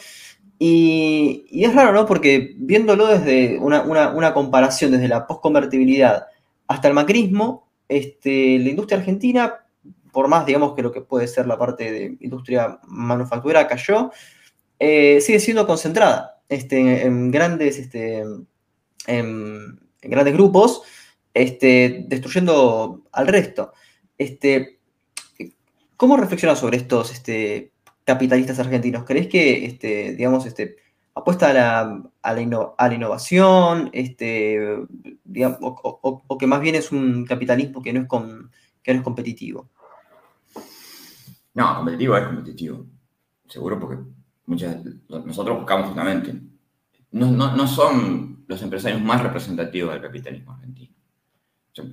Y, es raro, ¿no? Porque viéndolo desde una, comparación, desde la postconvertibilidad hasta el macrismo, este, la industria argentina, por más, digamos, que lo que puede ser la parte de industria manufacturera cayó, eh, sigue siendo concentrada este, en, grandes, este, en, grandes grupos, este, destruyendo al resto. Este, ¿Cómo reflexionas sobre estos este, capitalistas argentinos? ¿Crees que, este, digamos, este, apuesta a la, a la, innovación, este, o, que más bien es un capitalismo que no es, con, que no es competitivo?
No, competitivo es competitivo, seguro, porque muchas, nosotros buscamos justamente, no, no, son los empresarios más representativos del capitalismo argentino.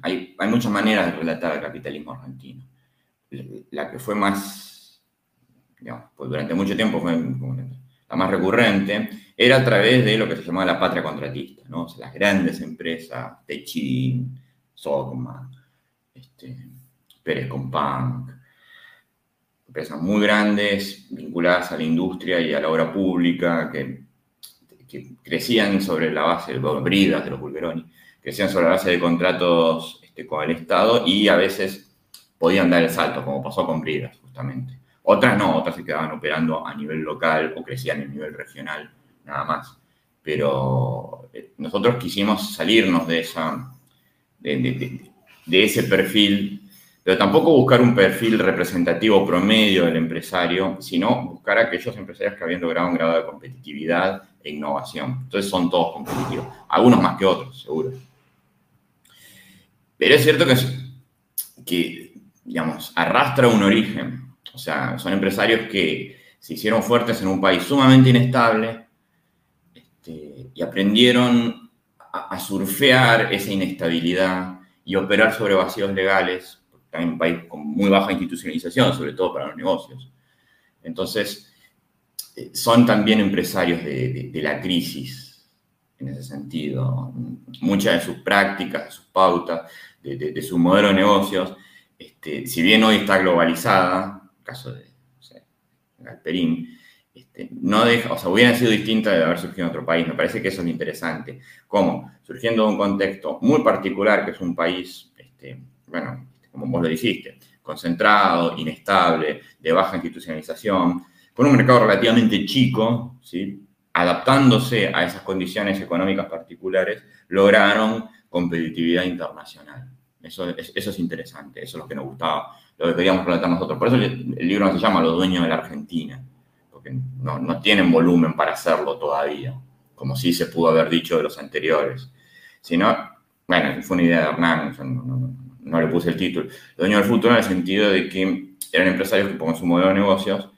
hay, hay muchas maneras de relatar el capitalismo argentino. La que fue más pues durante mucho tiempo fue la más recurrente, era a través de lo que se llamaba la patria contratista, ¿no? las grandes empresas, Techin, Sogma, este, Pérez Companc, empresas muy grandes vinculadas a la industria y a la obra pública que, crecían sobre la base, de bridas de los Bulgeroni, crecían sobre la base de contratos este, con el Estado y a veces podían dar el salto, como pasó con Bridas, justamente. Otras no, otras se quedaban operando a nivel local o crecían a nivel regional, nada más. Pero eh, nosotros quisimos salirnos de, esa, de, ese perfil, pero tampoco buscar un perfil representativo promedio del empresario, sino buscar aquellos empresarios que habían logrado un grado de competitividad e innovación. Entonces son todos competitivos, algunos más que otros, seguro. Pero es cierto que, que digamos, arrastra un origen o sea, son empresarios que se hicieron fuertes en un país sumamente inestable este, y aprendieron a, surfear esa inestabilidad y operar sobre vacíos legales, también un país con muy baja institucionalización, sobre todo para los negocios. Entonces, eh, son también empresarios de, la crisis en ese sentido. Muchas de sus prácticas, de sus pautas, de, su modelo de negocios, este, si bien hoy está globalizada, caso de Galperín, este, no deja, o sea, hubiera sido distinta de haber surgido en otro país. Me parece que eso es lo interesante. ¿Cómo? Surgiendo de un contexto muy particular, que es un país, este, bueno, como vos lo dijiste, concentrado, inestable, de baja institucionalización, con un mercado relativamente chico, ¿sí? adaptándose a esas condiciones económicas particulares, lograron competitividad internacional. Eso, eso es interesante, eso es lo que nos gustaba lo que queríamos relatar nosotros. Por eso el, libro no se llama Los dueños de la Argentina, porque no, tienen volumen para hacerlo todavía, como sí se pudo haber dicho de los anteriores. Sino, bueno, fue una idea de Hernán, no, le puse el título. Los dueños del futuro en el sentido de que eran empresarios que por su modelo de negocios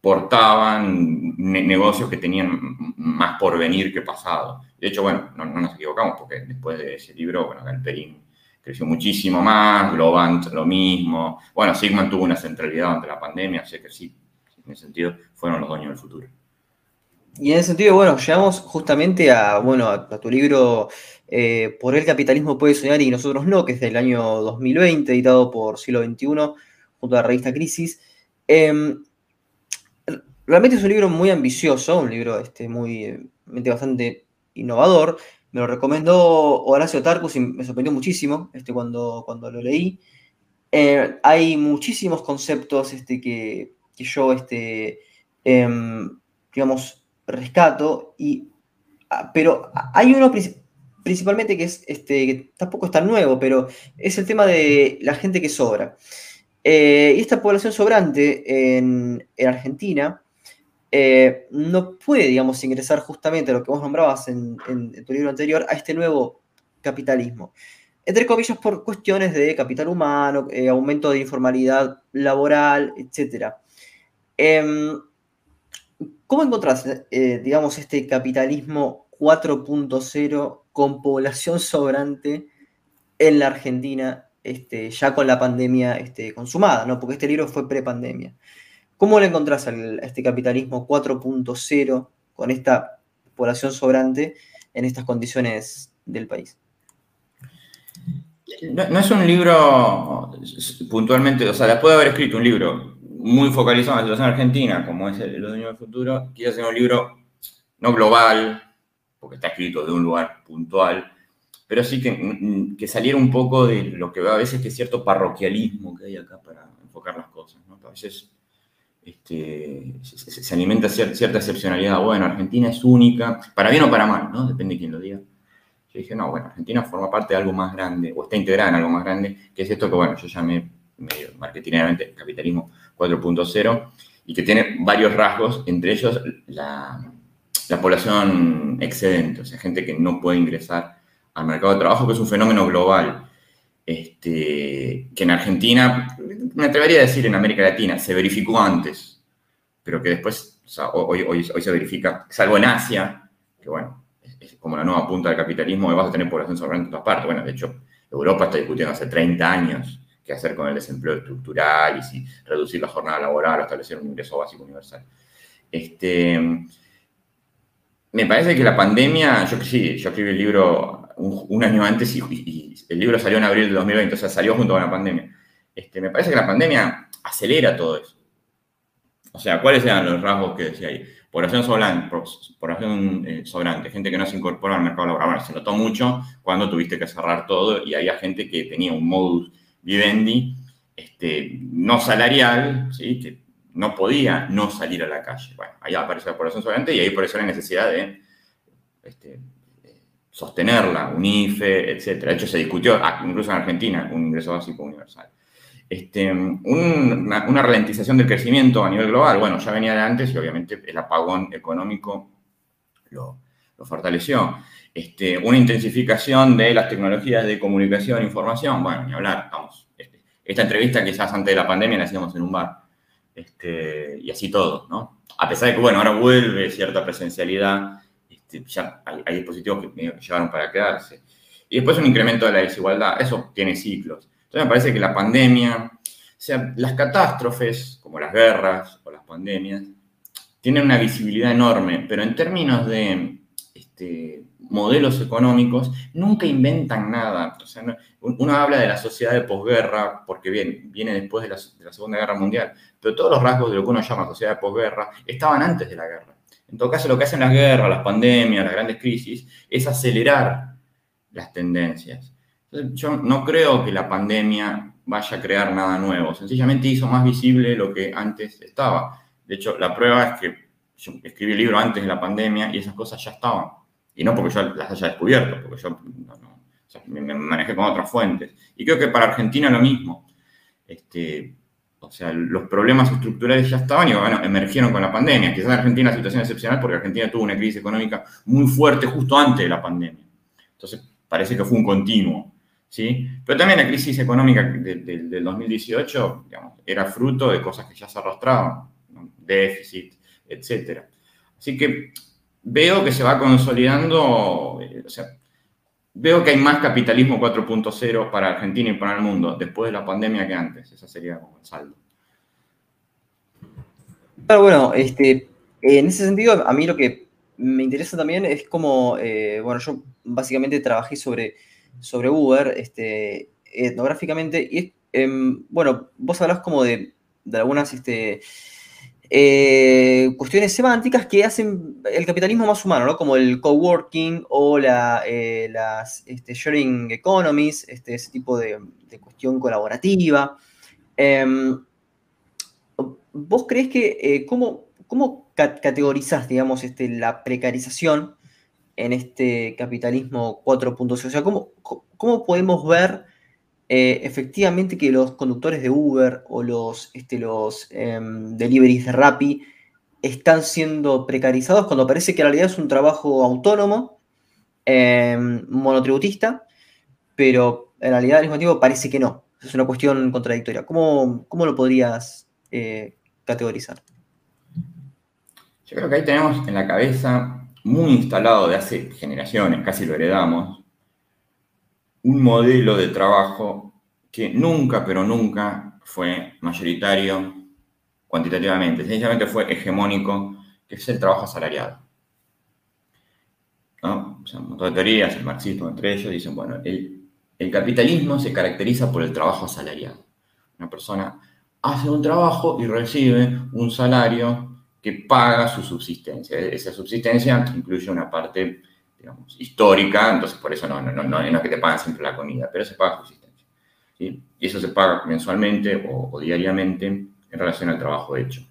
portaban negocios que tenían más porvenir que pasado. De hecho, bueno, no, nos equivocamos porque después de ese libro, bueno, Galperín creció muchísimo más, Globant lo mismo. Bueno, Sigman tuvo una centralidad ante la pandemia, así que sí, en ese sentido fueron los dueños del futuro.
Y en ese sentido, bueno, llegamos justamente a, bueno, a, tu libro eh, Por el capitalismo puede soñar y nosotros no, que es del año 2020, editado por Siglo XXI, junto a la revista Crisis. Em, realmente es un libro muy ambicioso, un libro este, muy, bastante innovador, me lo recomendó Horacio Tarcus y me sorprendió muchísimo este, cuando, cuando lo leí. Eh, hay muchísimos conceptos este, que, yo, este, em, digamos, rescato, y, ah, pero hay uno principalmente que, es, este, que tampoco es tan nuevo, pero es el tema de la gente que sobra. Eh, y esta población sobrante en, en Argentina eh, no puede, digamos, ingresar justamente a lo que vos nombrabas en, tu libro anterior, a este nuevo capitalismo. Entre comillas, por cuestiones de capital humano, eh, aumento de informalidad laboral, etc. Em, ¿Cómo encontrás, eh, digamos, este capitalismo 4.0 con población sobrante en la Argentina, este, ya con la pandemia este, consumada, ¿no? Porque este libro fue pre-pandemia. ¿Cómo le encontrás a este capitalismo 4.0 con esta población sobrante en estas condiciones del país?
No, es un libro puntualmente, o sea, después de haber escrito un libro muy focalizado en la situación argentina, como es el, Dueño del Futuro, quise hacer un libro no global, porque está escrito de un lugar puntual, pero sí que, que saliera un poco de lo que a veces que es cierto parroquialismo que hay acá para enfocar las cosas. ¿no? A veces este, se, alimenta cierta excepcionalidad. Bueno, Argentina es única, para bien o para mal, ¿no? Depende de quién lo diga. Yo dije, no, bueno, Argentina forma parte de algo más grande, o está integrada en algo más grande, que es esto que, bueno, yo llamé medio marketingamente capitalismo 4.0, y que tiene varios rasgos, entre ellos la población excedente, o sea, gente que no puede ingresar al mercado de trabajo, que es un fenómeno global este, que en Argentina, me atrevería a decir en América Latina, se verificó antes, pero que después, hoy, hoy, se verifica, salvo en Asia, que bueno, es, como la nueva punta del capitalismo, vas a tener población sobrante en todas partes. Bueno, de hecho, Europa está discutiendo hace 30 años qué hacer con el desempleo estructural y si reducir la jornada laboral o establecer un ingreso básico universal. Este, me parece que la pandemia, yo sí, yo escribí el libro un, año antes y, el libro salió en abril de 2020, o sea, salió junto con la pandemia. Este, me parece que la pandemia acelera todo eso. O sea, ¿cuáles eran los rasgos que decía ahí? Población sobrante, población, eh, sobrante, gente que no se incorpora al mercado laboral. Bueno, se notó mucho cuando tuviste que cerrar todo y había gente que tenía un modus vivendi este, no salarial, ¿sí? que no podía no salir a la calle. Bueno, ahí apareció la población sobrante y ahí eso la necesidad de este, sostenerla, un IFE, etc. De hecho, se discutió ah, incluso en Argentina un ingreso básico universal. Este, una, ralentización del crecimiento a nivel global, bueno, ya venía de antes y obviamente el apagón económico lo, fortaleció. Este, una intensificación de las tecnologías de comunicación e información, bueno, ni hablar, vamos. Este, esta entrevista quizás antes de la pandemia la hacíamos en un bar. Este, y así todo, ¿no? A pesar de que, bueno, ahora vuelve cierta presencialidad ya hay, dispositivos que, llegaron para quedarse. Y después un incremento de la desigualdad, eso tiene ciclos. Entonces me parece que la pandemia, o sea, las catástrofes, como las guerras o las pandemias, tienen una visibilidad enorme, pero en términos de este, modelos económicos, nunca inventan nada. O sea, uno habla de la sociedad de posguerra porque viene, viene después de la Segunda Guerra Mundial, pero todos los rasgos de lo que uno llama sociedad de posguerra estaban antes de la guerra. En todo caso, lo que hacen las guerras, las pandemias, las grandes crisis, es acelerar las tendencias. yo no creo que la pandemia vaya a crear nada nuevo, sencillamente hizo más visible lo que antes estaba. De hecho, la prueba es que yo escribí el libro antes de la pandemia y esas cosas ya estaban. Y no porque yo las haya descubierto, porque yo me, manejé con otras fuentes. Y creo que para Argentina lo mismo. Este, O sea, los problemas estructurales ya estaban y bueno, emergieron con la pandemia. Quizás en Argentina la situación excepcional porque Argentina tuvo una crisis económica muy fuerte justo antes de la pandemia. Entonces, parece que fue un continuo. ¿sí? Pero también la crisis económica del 2018 digamos, era fruto de cosas que ya se arrastraban, déficit, etc. Así que veo que se va consolidando, eh, veo que hay más capitalismo 4.0 para Argentina y para el mundo después de la pandemia que antes. Ese sería como el saldo.
Claro, bueno, este, en ese sentido, a mí lo que me interesa también es como, eh, bueno, yo básicamente trabajé sobre, sobre Uber este, etnográficamente y, em, bueno, vos hablas como de, de algunas, este, eh, cuestiones semánticas que hacen el capitalismo más humano, ¿no? Como el coworking o la, eh, las este, sharing economies, este, ese tipo de, cuestión colaborativa. Em, ¿Vos crees que, eh, cómo, cómo categorizás, digamos, este, la precarización en este capitalismo 4.0? O sea, ¿cómo, cómo podemos ver eh, efectivamente que los conductores de Uber o los, este, los em, deliveries de Rappi están siendo precarizados cuando parece que en realidad es un trabajo autónomo, em, monotributista, pero en realidad al mismo tiempo parece que no. Es una cuestión contradictoria. ¿Cómo, cómo lo podrías eh, categorizar?
Yo creo que ahí tenemos en la cabeza muy instalado de hace generaciones, casi lo heredamos, un modelo de trabajo que nunca, pero nunca fue mayoritario cuantitativamente, sencillamente fue hegemónico, que es el trabajo asalariado. O sea, un montón de teorías, el marxismo entre ellos, dicen, bueno, el, el capitalismo se caracteriza por el trabajo asalariado. Una persona hace un trabajo y recibe un salario que paga su subsistencia. Esa subsistencia incluye una parte histórica, entonces por eso no, no, no, no, es que te pagan siempre la comida, pero se paga subsistencia. ¿sí? Y eso se paga mensualmente o, diariamente en relación al trabajo hecho.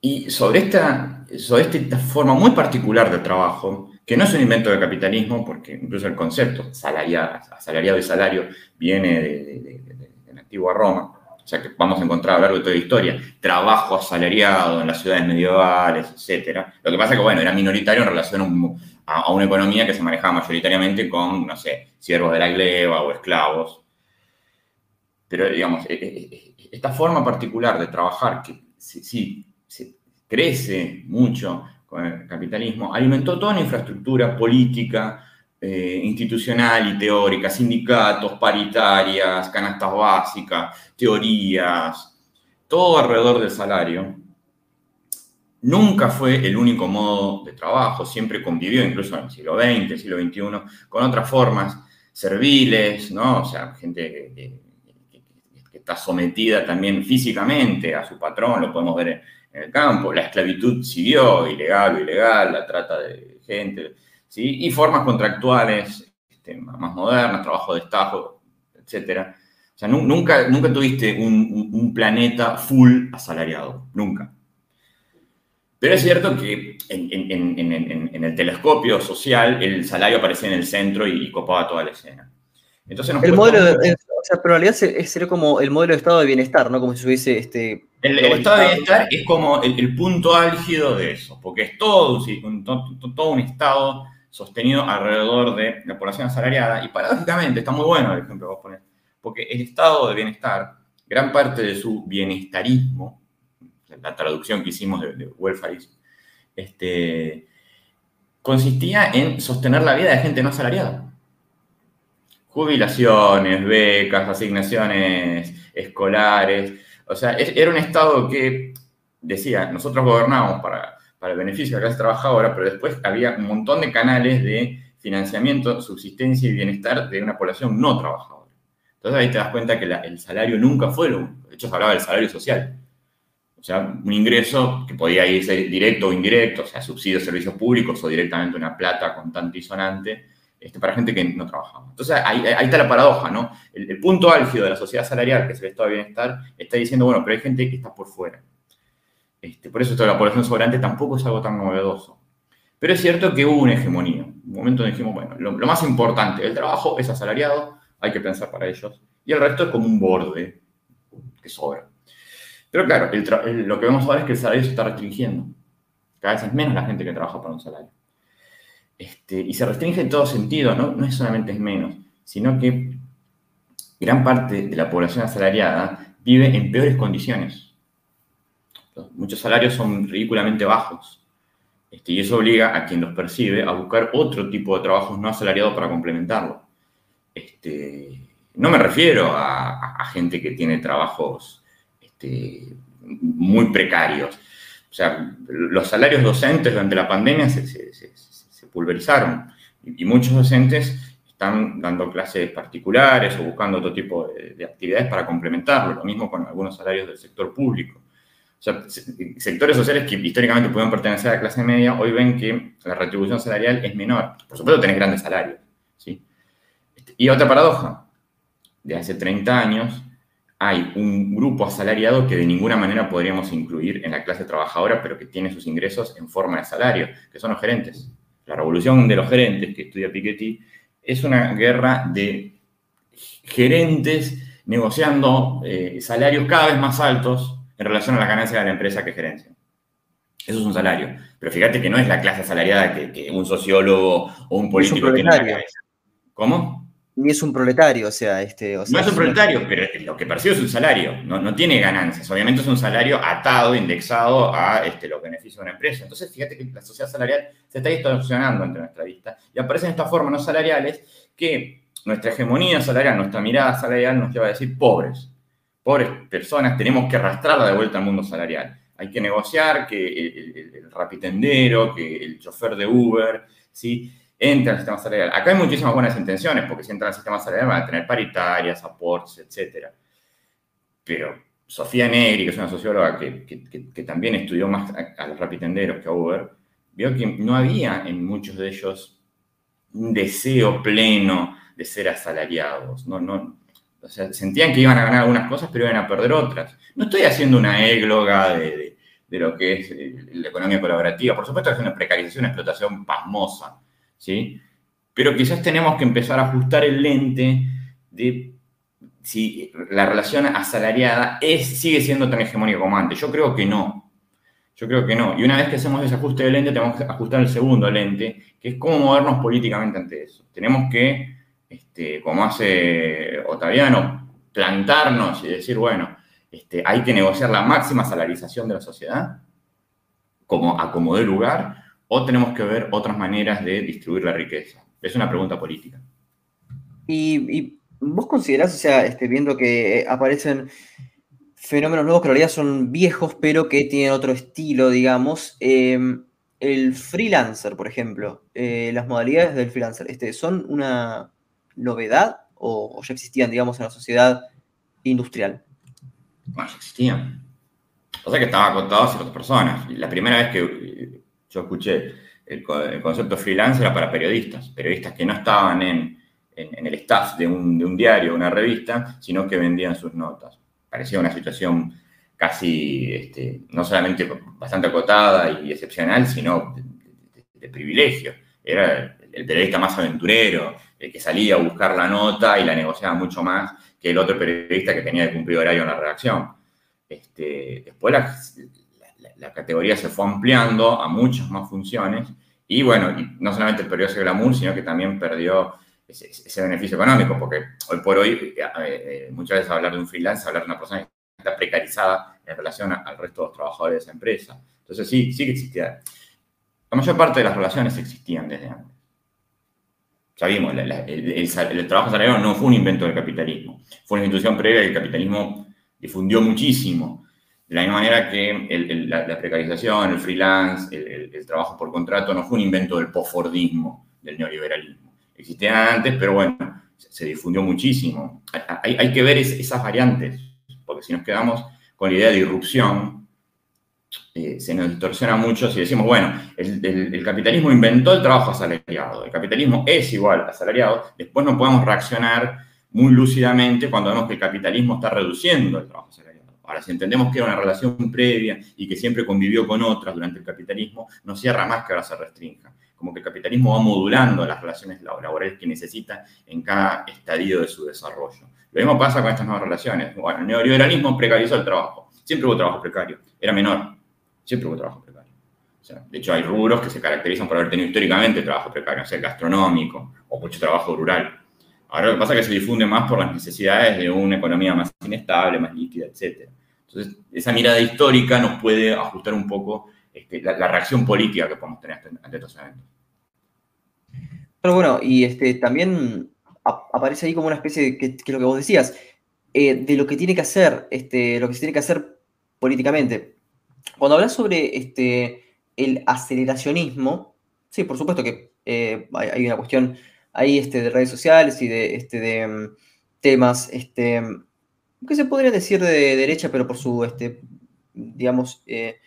Y sobre esta, sobre esta forma muy particular de trabajo, que no es un invento del capitalismo, porque incluso el concepto salariado, asalariado y salario viene de, de, de la antigua Roma, sea que vamos a encontrar a lo largo de toda la historia, trabajo asalariado en las ciudades medievales, etc. Lo que pasa es que, bueno, era minoritario en relación a, una economía que se manejaba mayoritariamente con, no sé, siervos de la gleba o esclavos. Pero, digamos, e, e, e, esta forma particular de trabajar, que sí, sí crece mucho con el capitalismo, alimentó toda una infraestructura política, eh, institucional y teórica, sindicatos, paritarias, canastas básicas, teorías, todo alrededor del salario. Nunca fue el único modo de trabajo, siempre convivió, incluso en el siglo XX, siglo XXI, con otras formas serviles, ¿no? O sea, gente que, está sometida también físicamente a su patrón, lo podemos ver en, en el campo. La esclavitud siguió, ilegal o ilegal, la trata de gente, y formas contractuales este, más modernas, trabajo de Estado, etc. O sea, nunca, nunca tuviste un, planeta full asalariado, nunca. Pero es cierto que en, el telescopio social el salario aparecía en el centro y, copaba toda la escena.
Entonces el modelo de, o sea, pero en realidad sería como el modelo de estado de bienestar, ¿no? Como si hubiese este.
El, estado de bienestar es como el, punto álgido de eso, porque es todo, todo un estado sostenido alrededor de la población asalariada. Y paradójicamente, está muy bueno el ejemplo que vos ponés, porque el estado de bienestar, gran parte de su bienestarismo, la traducción que hicimos de, de este, consistía en sostener la vida de gente no asalariada. Jubilaciones, becas, asignaciones escolares. O sea, era un estado que decía, nosotros gobernamos para para el beneficio de la clase trabajadora, pero después había un montón de canales de financiamiento, subsistencia y bienestar de una población no trabajadora. Entonces ahí te das cuenta que el salario nunca fue lo. De hecho, se hablaba del salario social. O sea, un ingreso que podía irse directo o indirecto, o sea, subsidios, servicios públicos o directamente una plata contante y sonante, este, para gente que no trabajaba. Entonces ahí, está la paradoja, ¿no? El, el, punto álgido de la sociedad salarial, que es el estado de bienestar, está diciendo, bueno, pero hay gente que está por fuera. Este, por eso esto de la población sobrante tampoco es algo tan novedoso. Pero es cierto que hubo una hegemonía. Un momento en dijimos, bueno, lo, más importante, el trabajo es asalariado, hay que pensar para ellos. Y el resto es como un borde, que sobra. Pero claro, lo que vemos ahora es que el salario se está restringiendo. Cada vez es menos la gente que trabaja para un salario. Este, y se restringe en todo sentido, ¿no? no es solamente es menos, sino que gran parte de la población asalariada vive en peores condiciones. Muchos salarios son ridículamente bajos. Este, y eso obliga a quien los percibe a buscar otro tipo de trabajos no asalariados para complementarlo. Este, no me refiero a, gente que tiene trabajos este, muy precarios. O sea, los salarios docentes durante la pandemia se, pulverizaron y, muchos docentes están dando clases particulares o buscando otro tipo de, actividades para complementarlo. Lo mismo con algunos salarios del sector público. Sectores sociales que históricamente pudieron pertenecer a la clase media, hoy ven que la retribución salarial es menor. Por supuesto, tenés grandes salarios. ¿sí? Y otra paradoja, de hace 30 años, hay un grupo asalariado que de ninguna manera podríamos incluir en la clase trabajadora, pero que tiene sus ingresos en forma de salario, que son los gerentes. La revolución de los gerentes que estudia Piketty es una guerra de gerentes negociando eh, salarios cada vez más altos en relación a las ganancias de la empresa que gerencian. Eso es un salario. Pero fíjate que no es la clase asalariada que, un sociólogo o un político tiene en la cabeza. ¿Cómo?
Ni es un proletario, o sea, este.
no es un proletario, pero lo que percibe es un salario, no, tiene ganancias. Obviamente es un salario atado, indexado a este, los beneficios de una empresa. Entonces, fíjate que la sociedad salarial se está distorsionando ante nuestra vista y aparecen estas formas no salariales que nuestra hegemonía salarial, nuestra mirada salarial nos lleva a decir pobres. Pobres personas, tenemos que arrastrarla de vuelta al mundo salarial. Hay que negociar que el, el rapitendero, que el chofer de Uber, ¿sí? entra al sistema salarial. Acá hay muchísimas buenas intenciones, porque si entra al sistema salarial van a tener paritarias, aportes, etc. Pero Sofía Negri, que es una socióloga que, también estudió más a, los rapitenderos que a Uber, vio que no había en muchos de ellos un deseo pleno de ser asalariados. No, no, o sea, sentían que iban a ganar algunas cosas, pero iban a perder otras. No estoy haciendo una égloga de, de lo que es eh, la economía colaborativa. Por supuesto es una precarización, una explotación pasmosa ¿sí? Pero quizás tenemos que empezar a ajustar el lente de si la relación asalariada sigue siendo tan hegemónica como antes. Yo creo que no. Yo creo que no. Y una vez que hacemos ese ajuste de lente, tenemos que ajustar el segundo lente, que es cómo movernos políticamente ante eso. Tenemos que, este, como hace Otaviano, plantarnos y decir, bueno, este, hay que negociar la máxima salarización de la sociedad, como acomode lugar, o tenemos que ver otras maneras de distribuir la riqueza? Es una pregunta política.
Y, vos considerás, o sea, este, viendo que aparecen fenómenos nuevos que en realidad son viejos, pero que tienen otro estilo, digamos. Em, el freelancer, por ejemplo, eh, las modalidades del freelancer, este, ¿son una novedad o, ya existían, digamos, en la sociedad industrial?
Bueno, ya existían. O sea que estaban acotados a ciertas personas. La primera vez que yo escuché, el, concepto freelance era para periodistas, periodistas que no estaban en, el staff de un, de un diario, una revista, sino que vendían sus notas. Parecía una situación casi, este, no solamente bastante acotada y excepcional, sino de, privilegio. Era el periodista más aventurero, el que salía a buscar la nota y la negociaba mucho más que el otro periodista que tenía que cumplir horario en la redacción. Este, después la, categoría se fue ampliando a muchas más funciones y bueno, no solamente perdió ese glamour, sino que también perdió ese, beneficio económico, porque hoy por hoy eh, eh, muchas veces hablar de un freelance, hablar de una persona que está precarizada en relación al resto de los trabajadores de esa empresa. Entonces sí, sí que existía. La mayor parte de las relaciones existían desde antes. Ya vimos, el, trabajo salarial no fue un invento del capitalismo, fue una institución previa que el capitalismo difundió muchísimo de la misma manera que la, precarización, el freelance, el, trabajo por contrato no fue un invento del postfordismo, del neoliberalismo. Existía antes, pero bueno, se, difundió muchísimo. Hay, que ver esas variantes, porque si nos quedamos con la idea de irrupción, eh, se nos distorsiona mucho si decimos, bueno, el, capitalismo inventó el trabajo asalariado, el capitalismo es igual a asalariado, después no podemos reaccionar muy lúcidamente cuando vemos que el capitalismo está reduciendo el trabajo asalariado. Ahora, si entendemos que era una relación previa y que siempre convivió con otras durante el capitalismo, no cierra más que ahora se restrinja. como que el capitalismo va modulando las relaciones laborales que necesita en cada estadio de su desarrollo. Lo mismo pasa con estas nuevas relaciones. Bueno, el neoliberalismo precarizó el trabajo. Siempre hubo trabajo precario. Era menor. Siempre hubo trabajo precario. de hecho, hay rubros que se caracterizan por haber tenido históricamente trabajo precario, o sea, gastronómico o mucho trabajo rural. Ahora lo que pasa es que se difunde más por las necesidades de una economía más inestable, más líquida, etc. Entonces, esa mirada histórica nos puede ajustar un poco este, la, reacción política que podemos tener ante estos eventos.
Pero bueno, y este, también aparece ahí como una especie de, que, es lo que vos decías, eh, de lo que tiene que hacer, este, lo que se tiene que hacer políticamente. Cuando hablas sobre este, el aceleracionismo, sí, por supuesto que eh, hay, una cuestión ahí este, de redes sociales y de, este, de mm, temas este, que se podría decir de derecha, pero por su, este, digamos, eh,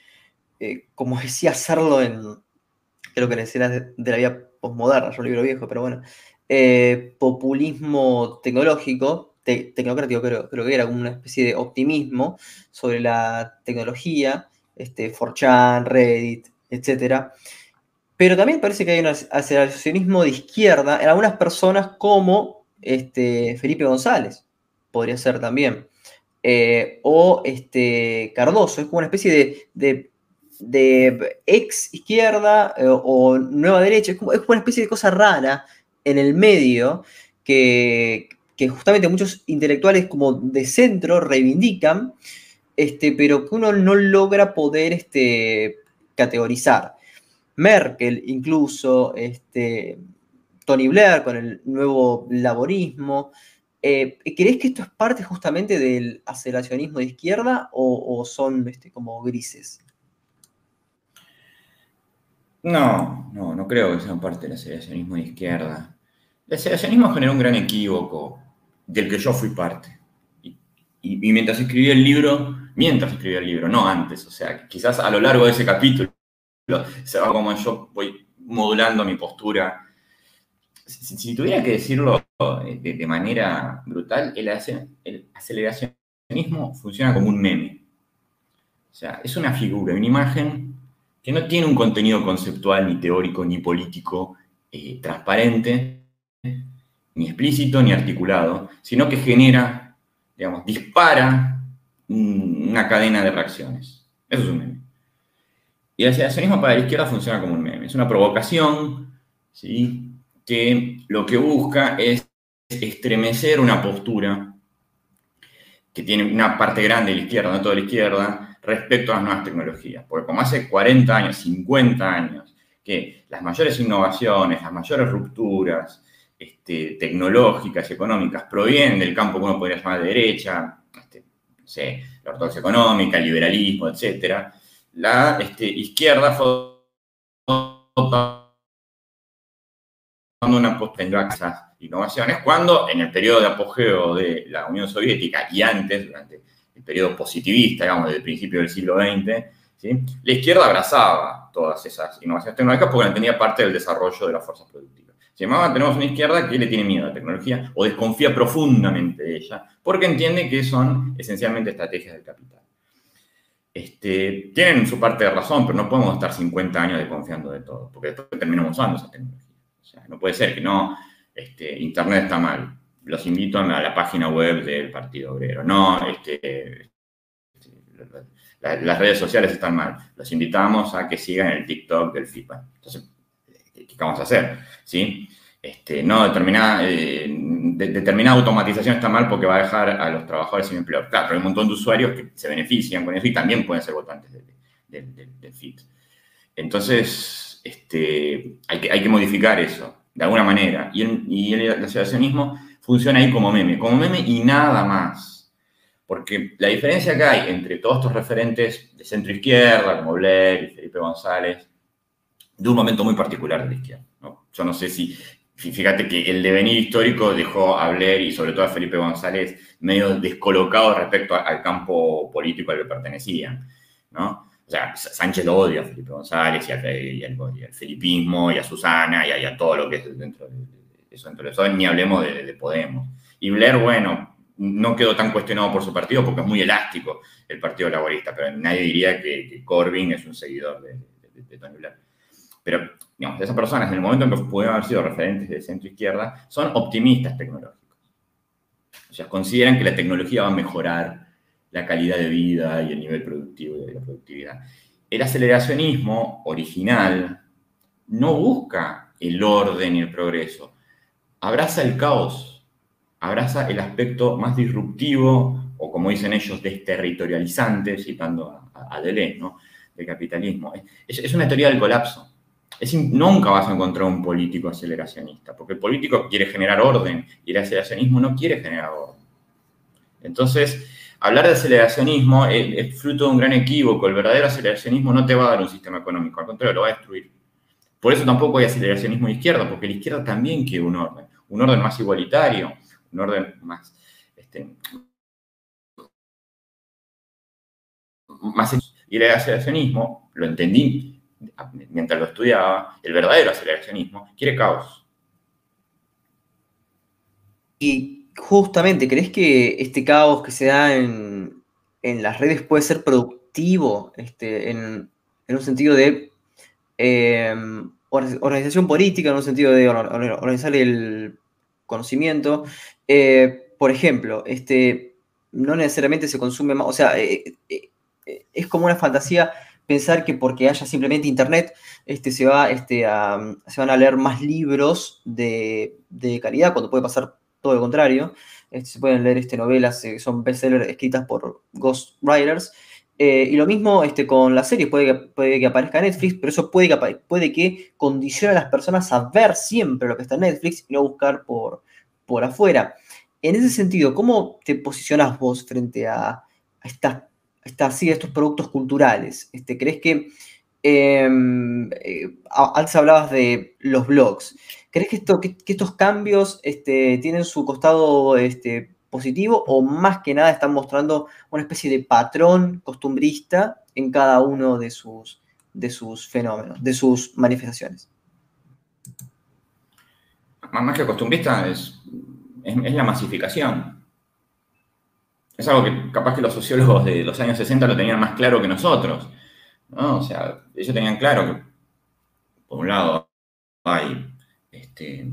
como decía, hacerlo en, creo que en escenas de, de la vida posmoderna, un libro viejo, pero bueno, eh, populismo tecnológico, tecnocrático creo, creo que era una especie de optimismo sobre la tecnología, este, 4chan, Reddit, etc. Pero también parece que hay un aceleracionismo de izquierda en algunas personas como este, Felipe González, podría ser también. Eh, o este, Cardoso, es como una especie de de ex izquierda eh, o nueva derecha, es como, una especie de cosa rara en el medio que, justamente muchos intelectuales como de centro reivindican, este, pero que uno no logra poder este, categorizar. Merkel incluso, este, Tony Blair con el nuevo laborismo. Eh, ¿Crees que esto es parte justamente del aceleracionismo de izquierda o, son este, como grises?
No, no, no creo que sea parte del aceleracionismo de izquierda. El aceleracionismo generó un gran equívoco del que yo fui parte. Y, mientras escribí el libro, mientras escribí el libro, no antes, o sea, quizás a lo largo de ese capítulo se va como yo voy modulando mi postura. Si, tuviera que decirlo de, manera brutal, el, el aceleracionismo funciona como un meme. O sea, es una figura, una imagen que no tiene un contenido conceptual, ni teórico, ni político eh, transparente, ni explícito, ni articulado, sino que genera, digamos, dispara una cadena de reacciones. Eso es un meme. Y el aceleracionismo para la izquierda funciona como un meme. Es una provocación, ¿sí? que lo que busca es estremecer una postura que tiene una parte grande de la izquierda, no toda la izquierda, respecto a las nuevas tecnologías. Porque como hace 40 años, 50 años, que las mayores innovaciones, las mayores rupturas este, tecnológicas y económicas provienen del campo que uno podría llamar de derecha, la ortodoxia económica, el liberalismo, etc., la este, izquierda fue una tendrá esas innovaciones cuando en el periodo de apogeo de la Unión Soviética y antes, durante el periodo positivista, digamos, del principio del siglo XX, la izquierda abrazaba todas esas innovaciones tecnológicas porque entendía parte del desarrollo de las fuerzas productivas. Embargo, tenemos una izquierda que le tiene miedo a la tecnología o desconfía profundamente de ella porque entiende que son esencialmente estrategias del capital. Este, tienen su parte de razón, pero no podemos estar 50 años desconfiando de todo, porque después terminamos usando esa tecnología. O sea, no puede ser que no, este, Internet está mal, los invito a la página web del Partido Obrero. No, este, las redes sociales están mal. Los invitamos a que sigan el TikTok del FIPA. Entonces, ¿qué vamos a hacer? ¿Sí? Este, no, determinada, eh, determinada automatización está mal porque va a dejar a los trabajadores sin empleo. Claro, pero hay un montón de usuarios que se benefician con eso y también pueden ser votantes del, FIT. Entonces, este, hay, que, hay que modificar eso de alguna manera. Y el, y el asociacionismo funciona ahí como meme, como meme y nada más. Porque la diferencia que hay entre todos estos referentes de centro izquierda, como Blair y Felipe González, de un momento muy particular de la izquierda. Yo no sé si, fíjate que el devenir histórico dejó a Blair y sobre todo a Felipe González medio descolocados respecto al campo político al que pertenecían. ¿no? O sea, Sánchez lo odia a Felipe González y, al, felipismo y a Susana y a, todo lo que es dentro de, eso, dentro de eso. Ni hablemos de, Podemos. Y Blair, bueno, no quedó tan cuestionado por su partido porque es muy elástico el Partido Laborista, pero nadie diría que, Corbyn es un seguidor de, Tony Blair. Pero esas personas en el momento en que pudieron haber sido referentes de centro-izquierda, son optimistas tecnológicos. O sea, consideran que la tecnología va a mejorar la calidad de vida y el nivel productivo y la productividad. El aceleracionismo original no busca el orden y el progreso, abraza el caos, abraza el aspecto más disruptivo o como dicen ellos, desterritorializante, citando a, Deleuze, del capitalismo. Es, una teoría del colapso. Nunca vas a encontrar un político aceleracionista, porque el político quiere generar orden y el aceleracionismo no quiere generar orden. Entonces, hablar de aceleracionismo es, es, fruto de un gran equívoco. El verdadero aceleracionismo no te va a dar un sistema económico, al contrario, lo va a destruir. Por eso tampoco hay aceleracionismo de izquierda, porque la izquierda también quiere un orden, un orden más igualitario, un orden más, este, más y el aceleracionismo, lo entendí mientras lo estudiaba, el verdadero aceleracionismo quiere caos.
Y justamente, ¿crees que este caos que se da en, en las redes puede ser productivo este, en, en, un sentido de eh, organización política, en un sentido de organizar el conocimiento? Eh, por ejemplo, este, no necesariamente se consume más, o sea, eh, eh es como una fantasía pensar que porque haya simplemente internet, este, se, va, este, se van a leer más libros de, de, calidad, cuando puede pasar todo lo contrario. Este, se pueden leer este, novelas que eh, son bestsellers escritas por ghostwriters. Eh, y lo mismo este, con la serie, puede que, puede que aparezca Netflix, pero eso puede que, puede que condicione a las personas a ver siempre lo que está en Netflix y no buscar por, por afuera. En ese sentido, ¿cómo te posicionas vos frente a, a estas esta, sí, estos productos culturales? Este, ¿Crees que, em, eh, antes hablabas de los blogs, ¿crees que, esto, que, que estos cambios este, tienen su costado este, positivo o más que nada están mostrando una especie de patrón costumbrista en cada uno de sus, de sus fenómenos, de sus manifestaciones?
Más que costumbrista es, es la masificación es algo que capaz que los sociólogos de los años 60 lo tenían más claro que nosotros. ¿no? O sea, ellos tenían claro que, por un lado, hay. Este,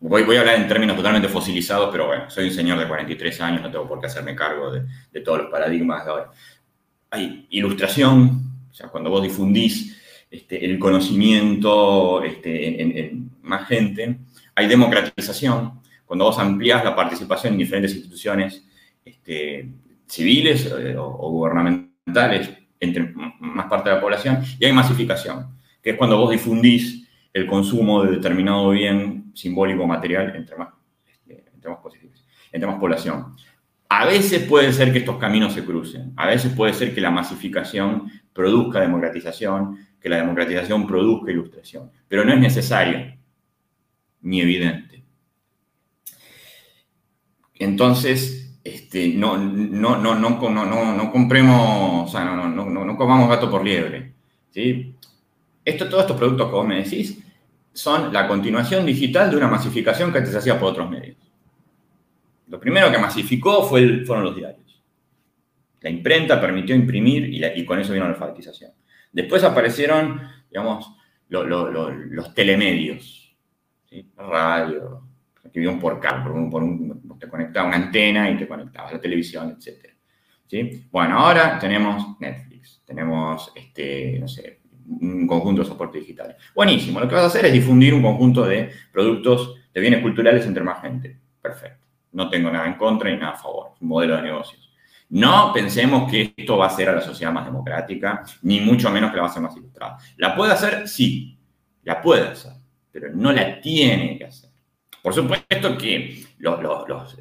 voy, voy, a hablar en términos totalmente fosilizados, pero bueno, soy un señor de 43 años, no tengo por qué hacerme cargo de, de todos los paradigmas de ahora. Hay ilustración, o sea, cuando vos difundís este, el conocimiento este, en, en, más gente, hay democratización, cuando vos ampliás la participación en diferentes instituciones este, civiles eh, o, o, gubernamentales entre más parte de la población, y hay masificación, que es cuando vos difundís el consumo de determinado bien simbólico material entre más, este, entre más población. A veces puede ser que estos caminos se crucen, a veces puede ser que la masificación produzca democratización, que la democratización produzca ilustración, pero no es necesario ni evidente. Entonces, este, no, no, no, no, no, no, compremos, o sea, no, no, no, no comamos gato por liebre. ¿sí? Esto, todos estos productos vos me decís son la continuación digital de una masificación que antes se hacía por otros medios. Lo primero que masificó fue fueron los diarios. La imprenta permitió imprimir y, con eso vino la alfabetización. Después aparecieron, digamos, lo, lo, lo, los telemedios, radio, vivían por cable, por un, por un, te conectaba una antena y te conectabas a la televisión, etc. ¿Sí? Bueno, ahora tenemos Netflix, tenemos, este, no sé, un conjunto de soportes digitales. Buenísimo, lo que vas a hacer es difundir un conjunto de productos, de bienes culturales entre más gente. Perfecto. No tengo nada en contra ni nada a favor. Es un modelo de negocios. No pensemos que esto va a hacer a la sociedad más democrática, ni mucho menos que la va a hacer más ilustrada. ¿La puede hacer? Sí, la puede hacer, pero no la tiene que hacer. Por supuesto que los, los, los,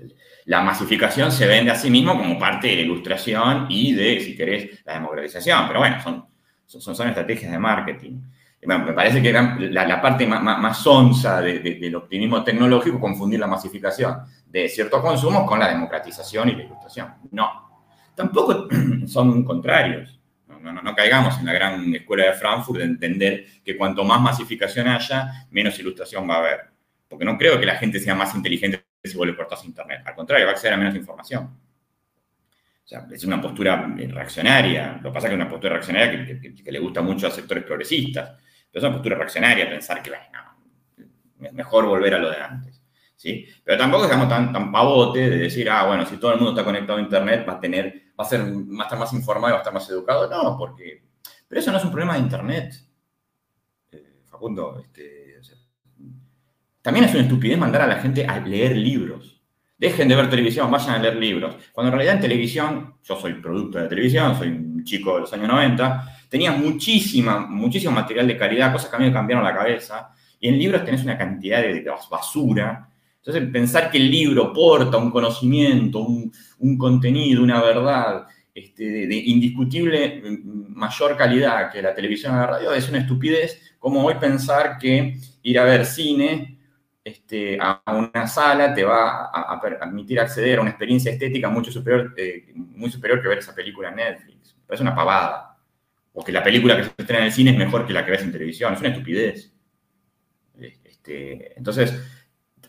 la masificación se vende a sí mismo como parte de la ilustración y de, si querés, la democratización. Pero bueno, son, son, son estrategias de marketing. me parece que la, la parte más, más, más onza de, de, del optimismo tecnológico confundir la masificación de ciertos consumos con la democratización y la ilustración. No. Tampoco son contrarios. No, no, no, caigamos en la gran escuela de Frankfurt de entender que cuanto más masificación haya, menos ilustración va a haber porque no creo que la gente sea más inteligente si vuelve por todo Internet. Al contrario, va a acceder a menos información. O sea, es una postura reaccionaria. Lo que pasa es que es una postura reaccionaria que, le gusta mucho a sectores progresistas. Pero es una postura reaccionaria pensar que, bueno, es mejor volver a lo de antes. ¿sí? Pero tampoco estamos tan, tan pavote de decir, ah, bueno, si todo el mundo está conectado a Internet, va a tener, va a, ser, va a estar más informado y va a estar más educado. No, porque... Pero eso no es un problema de Internet. Eh, Facundo, este, también es una estupidez mandar a la gente a leer libros. Dejen de ver televisión, vayan a leer libros. Cuando en realidad en televisión, yo soy producto de televisión, soy un chico de los años 90, tenías muchísima, muchísimo material de calidad, cosas que a mí me cambiaron la cabeza. Y en libros tenés una cantidad de basura entonces, pensar que el libro porta un conocimiento, un, contenido, una verdad este, de, indiscutible mm, mayor calidad que la televisión o la radio es una estupidez, como hoy pensar que ir a ver cine este, a una sala te va a, permitir acceder a una experiencia estética mucho superior, eh, muy superior que ver esa película en Netflix. Es una pavada. O que la película que se estrena en el cine es mejor que la que ves en televisión. Es una estupidez. Este, entonces,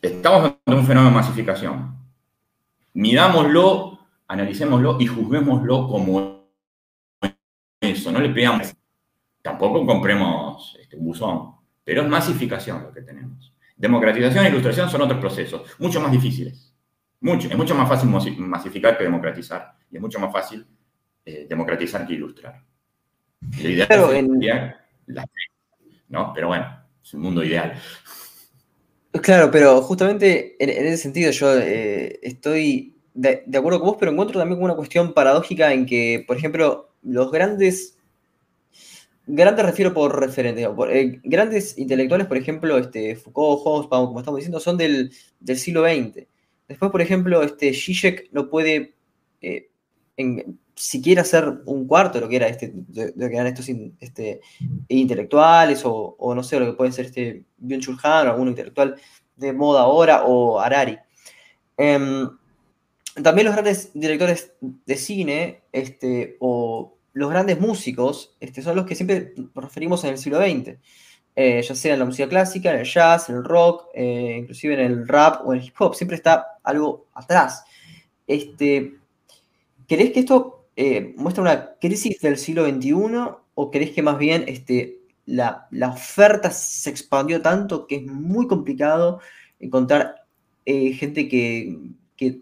estamos ante un fenómeno de masificación. Midámoslo, analicémoslo y juzguémoslo como eso. No le pegamos. Tampoco compremos este, un buzón, pero es masificación lo que tenemos. Democratización e ilustración son otros procesos, mucho más difíciles. Mucho, es mucho más fácil masificar que democratizar. Y es mucho más fácil eh, democratizar que ilustrar. La idea es ¿no? Pero bueno, es un mundo ideal.
Claro, pero justamente en, ese sentido yo eh, estoy de, acuerdo con vos, pero encuentro también una cuestión paradójica en que, por ejemplo, los grandes, grandes refiero por referente, eh, grandes intelectuales, por ejemplo, este, Foucault, Hobsbawm, como estamos diciendo, son del, siglo XX. Después, por ejemplo, este, Zizek no puede eh, siquiera hacer un cuarto de lo que era este, de, que eran estos este, intelectuales o, no sé, lo que puede ser este Byung-Chul Han o algún intelectual de moda ahora o Harari. Em, también los grandes directores de cine este, o los grandes músicos este, son los que siempre referimos en el siglo XX, eh, ya sea en la música clásica, en el jazz, en el rock, eh, inclusive en el rap o en el hip hop, siempre está algo atrás. Este, ¿Querés que esto eh, muestra una crisis del siglo XXI o crees que más bien este, la, oferta se expandió tanto que es muy complicado encontrar gente que,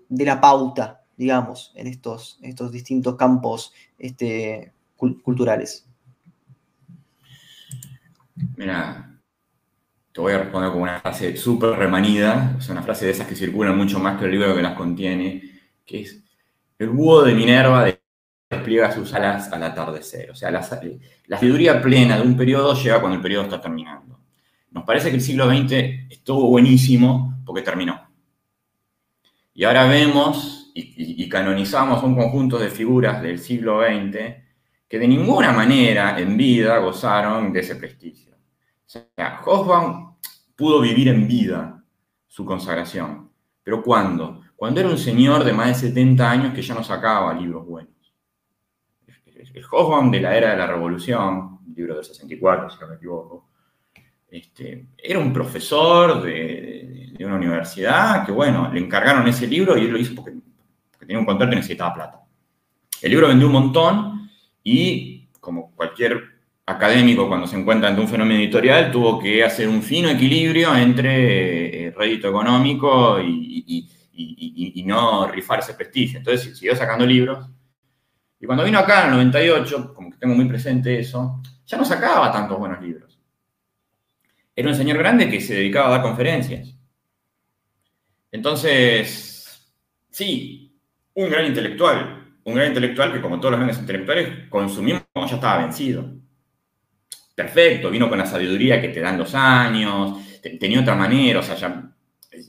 dé la pauta, digamos, en estos, estos distintos campos este, culturales?
Mira, te voy a responder con una frase súper remanida, es una frase de esas que circulan mucho más que el libro que las contiene, que es el búho de Minerva de despliega sus alas al atardecer. O sea, la, sabiduría plena de un periodo llega cuando el periodo está terminando. Nos parece que el siglo XX estuvo buenísimo porque terminó. Y ahora vemos y, canonizamos un conjunto de figuras del siglo XX que de ninguna manera en vida gozaron de ese prestigio. O sea, Hobsbawm pudo vivir en vida su consagración. ¿Pero cuándo? Cuando era un señor de más de 70 años que ya no sacaba libros buenos el Hobsbawm de la era de la revolución, libro del 64, si no me equivoco, este, era un profesor de, una universidad que, bueno, le encargaron ese libro y él lo hizo porque, tenía un contrato y necesitaba plata. El libro vendió un montón y, como cualquier académico cuando se encuentra ante un fenómeno editorial, tuvo que hacer un fino equilibrio entre eh, rédito económico y, y, no rifar ese prestigio. Entonces siguió sacando libros y cuando vino acá en el 98, como que tengo muy presente eso, ya no sacaba tantos buenos libros. Era un señor grande que se dedicaba a dar conferencias. Entonces, sí, un gran intelectual, un gran intelectual que como todos los grandes intelectuales consumimos ya estaba vencido. Perfecto, vino con la sabiduría que te dan los años, tenía otra manera, o sea, ya,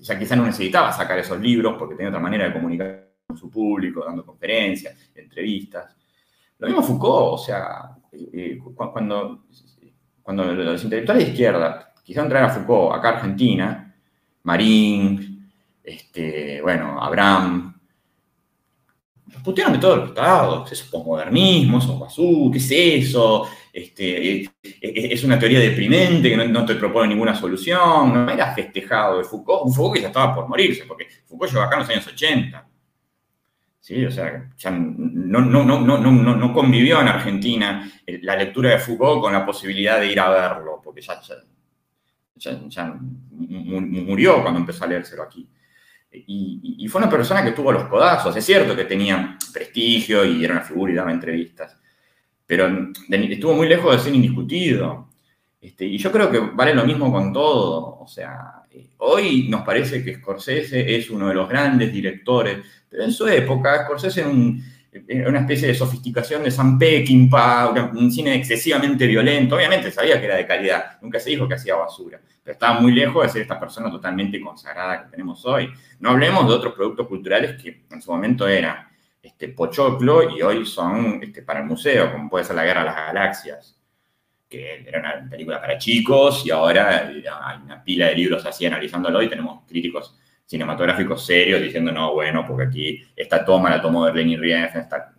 ya quizá no necesitaba sacar esos libros porque tenía otra manera de comunicar con su público, dando conferencias, entrevistas. Lo mismo Foucault, o sea, eh, eh, cuando, cuando los intelectuales de izquierda quisieron traer a Foucault acá a Argentina, Marín, este, bueno, Abraham, putearon de todos los lados, eso es posmodernismo, eso es basura, ¿qué es eso? Este, eh, es una teoría deprimente que no, te propone ninguna solución, no era festejado de Foucault, un Foucault que ya estaba por morirse, porque Foucault llegó acá en los años 80. ¿sí? O sea, ya no, no, no, convivió en Argentina la lectura de Foucault con la posibilidad de ir a verlo, porque ya, ya, murió cuando empezó a leérselo aquí. Y, fue una persona que tuvo los codazos. Es cierto que tenía prestigio y era una figura y daba entrevistas, pero estuvo muy lejos de ser indiscutido. Este, y yo creo que vale lo mismo con todo. O sea, eh, hoy nos parece que Scorsese es uno de los grandes directores en su época, Scorsese era, una especie de sofisticación de Sam Peckinpah, un cine excesivamente violento. Obviamente sabía que era de calidad, nunca se dijo que hacía basura, pero estaba muy lejos de ser esta persona totalmente consagrada que tenemos hoy. No hablemos de otros productos culturales que en su momento eran este, pochoclo y hoy son este, para el museo, como puede ser La Guerra de las Galaxias, que era una película para chicos y ahora hay una pila de libros así analizándolo y tenemos críticos cinematográficos serios diciendo, no, bueno, porque aquí esta toma la tomó Leni Rief, está,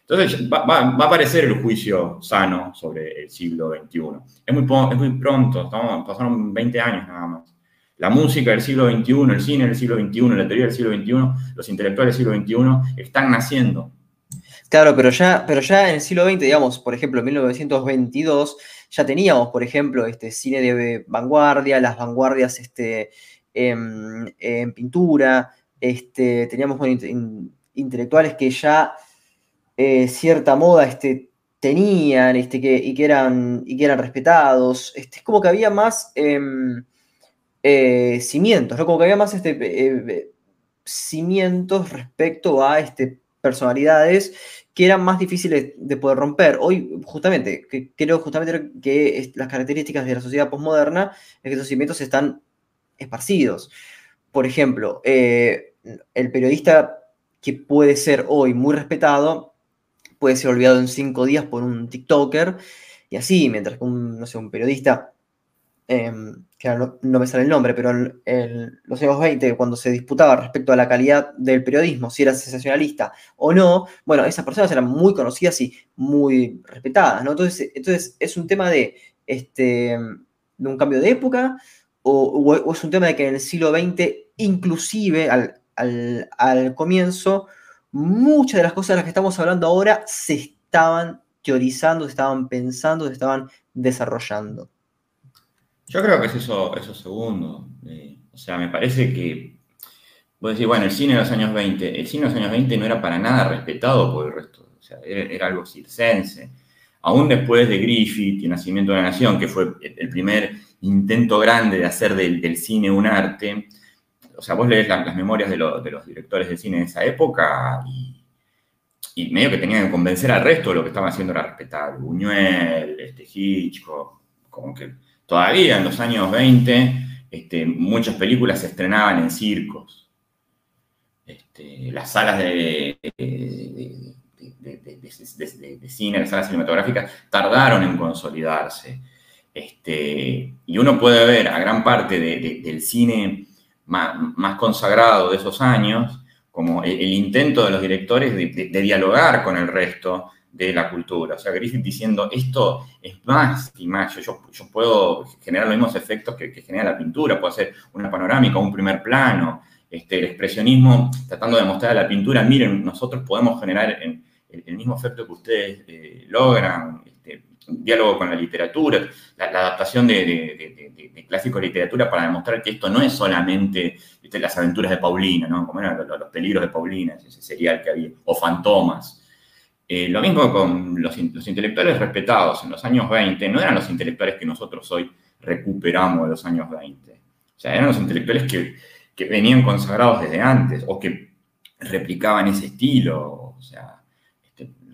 Entonces va, va, a aparecer el juicio sano sobre el siglo XXI. Es muy, es muy pronto, estamos, pasaron 20 años nada más. La música del siglo XXI, el cine del siglo XXI, la teoría del siglo XXI, los intelectuales del siglo XXI están naciendo.
Claro, pero ya, pero ya en el siglo XX, digamos, por ejemplo, en 1922, ya teníamos, por ejemplo, este cine de vanguardia, las vanguardias este, en, pintura, este, teníamos intelectuales que ya eh, cierta moda este, tenían este, que, y, que eran, y que eran respetados. Este, es como que había más em, eh, cimientos, ¿no? como que había más este, eh, cimientos respecto a este, personalidades que eran más difíciles de poder romper. Hoy, justamente, que, creo justamente que las características de la sociedad postmoderna es que esos cimientos están esparcidos. Por ejemplo, eh, el periodista que puede ser hoy muy respetado puede ser olvidado en cinco días por un TikToker y así, mientras que un, no sé, un periodista, em, que no, me sale el nombre, pero en, los años 20, cuando se disputaba respecto a la calidad del periodismo, si era sensacionalista o no, bueno, esas personas eran muy conocidas y muy respetadas, ¿no? Entonces, entonces es un tema de, este, de un cambio de época, o, es un tema de que en el siglo XX, inclusive al, comienzo, muchas de las cosas de las que estamos hablando ahora se estaban teorizando, se estaban pensando, se estaban desarrollando.
Yo creo que es eso, eso segundo. Eh, o sea, me parece que, a decir, bueno, el cine de los años 20, el cine de los años 20 no era para nada respetado por el resto, o sea, era, algo circense. Aún después de Griffith y Nacimiento de la Nación, que fue el primer intento grande de hacer del, cine un arte. O sea, vos lees las memorias de, los directores de cine de esa época y, medio que tenían que convencer al resto de lo que estaban haciendo era respetar. Buñuel, este, Hitchcock, como que todavía en los años 20 este, muchas películas se estrenaban en circos. Este, las salas de, de, cine, las salas cinematográficas tardaron en consolidarse. Este, y uno puede ver a gran parte del cine más, consagrado de esos años como el, intento de los directores de, dialogar con el resto de la cultura. O sea, Griffith diciendo, esto es más y más, yo, yo puedo generar los mismos efectos que, genera la pintura, puedo hacer una panorámica, un primer plano, este, el expresionismo tratando de mostrar a la pintura, miren, nosotros podemos generar el, mismo efecto que ustedes eh, logran, diálogo con la literatura, la, adaptación de, clásicos de literatura para demostrar que esto no es solamente las aventuras de Paulina, ¿no? como eran los, peligros de Paulina, ese serial que había, o fantomas. Eh, lo mismo con los, intelectuales respetados en los años 20, no eran los intelectuales que nosotros hoy recuperamos de los años 20. O sea, eran los intelectuales que venían consagrados desde antes o que replicaban ese estilo. O sea,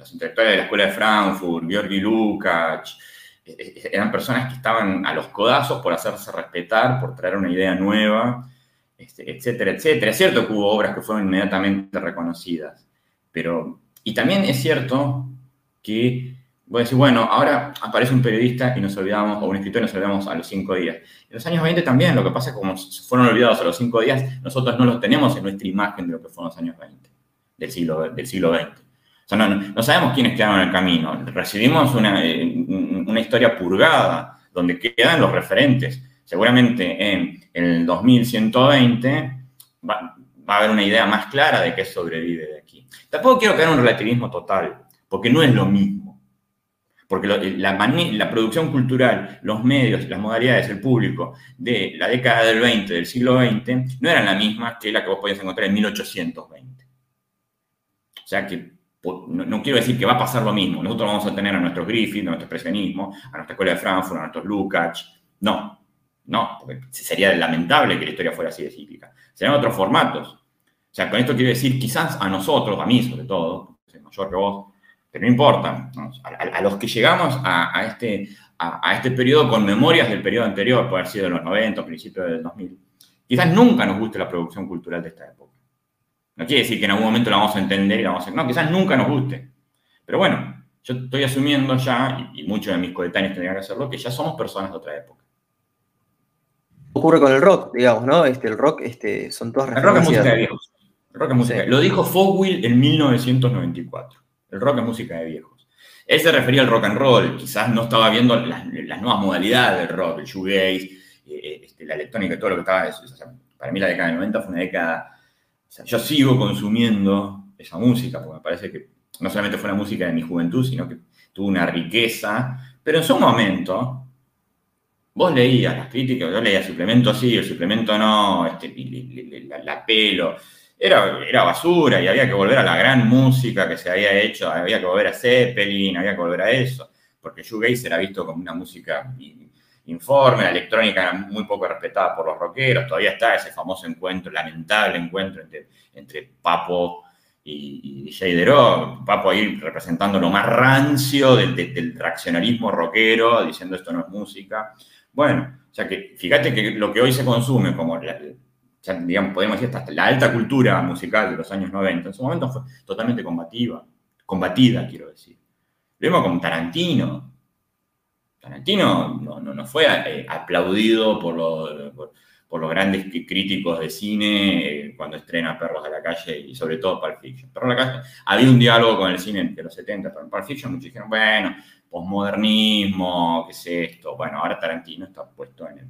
los intelectuales de la Escuela de Frankfurt, Georgi Lukács, eh, eh, eran personas que estaban a los codazos por hacerse respetar, por traer una idea nueva, este, etcétera, etcétera. Es cierto que hubo obras que fueron inmediatamente reconocidas, pero, y también es cierto que, voy a decir, bueno, ahora aparece un periodista y nos olvidamos, o un escritor y nos olvidamos a los cinco días. En los años 20 también, lo que pasa es que como fueron olvidados a los cinco días, nosotros no los tenemos en nuestra imagen de lo que fueron los años 20, del siglo, del siglo XX no, sabemos quiénes quedaron en el camino. Recibimos eh, una, historia purgada, donde quedan los referentes. Seguramente en, el 2120 va a haber una idea más clara de qué sobrevive de aquí. Tampoco quiero caer en un relativismo total, porque no es lo mismo. Porque la, la, producción cultural, los medios, las modalidades, el público de la década del 20, del siglo XX, no eran las mismas que la que vos podías encontrar en 1820. O sea que no, quiero decir que va a pasar lo mismo. Nosotros vamos a tener a nuestros Griffith, a nuestro expresionismo, a nuestra escuela de Frankfurt, a nuestros Lukács. No, no, porque sería lamentable que la historia fuera así de cíclica. Serían otros formatos. O sea, con esto quiero decir, quizás a nosotros, a mí sobre todo, soy mayor que vos, pero no importa, a, los que llegamos a, este, a, este periodo con memorias del periodo anterior, puede haber sido de los 90, principios del 2000, quizás nunca nos guste la producción cultural de esta época. No quiere decir que en algún momento la vamos a entender y la vamos a... No, quizás nunca nos guste. Pero bueno, yo estoy asumiendo ya, y, y muchos de mis coetáneos tendrían que hacerlo, que ya somos personas de otra época
ocurre con el rock, digamos, ¿no? Este, el rock este, son todas
El rock es música de viejos. El rock es música. Lo dijo Fogwill en 1994. El rock es música de viejos. Él se refería al rock and roll, quizás no estaba viendo las, nuevas modalidades del rock, el shoegaze, eh, eh, este, la electrónica y todo lo que estaba. para mí la década del 90 fue una década. Yo sigo consumiendo esa música, porque me parece que no solamente fue la música de mi juventud, sino que tuvo una riqueza, pero en su momento Vos leías las críticas, yo leía suplemento sí, el suplemento no, este, la, pelo. Era, era basura y había que volver a la gran música que se había hecho, había que volver a Zeppelin, había que volver a eso, porque shoegaze era visto como una música informe, la electrónica era muy poco respetada por los rockeros, todavía está ese famoso encuentro, lamentable encuentro entre, entre Papo y, y DJ Papo ahí representando lo más rancio del, del, rockero, diciendo esto no es música. Bueno, o que fíjate que lo que hoy se consume como, digamos, podemos decir hasta la alta cultura musical de los años 90, en su momento fue totalmente combativa, combatida, quiero decir. Lo mismo con Tarantino. Tarantino no, no, fue eh, aplaudido por los, por, los grandes críticos de cine eh, cuando estrena Perros de la Calle y sobre todo Pulp Fiction. Perros de la Calle, había un diálogo con el cine de los 70, pero en Pulp Fiction muchos dijeron, bueno, posmodernismo, qué es esto. Bueno, ahora Tarantino está puesto en él.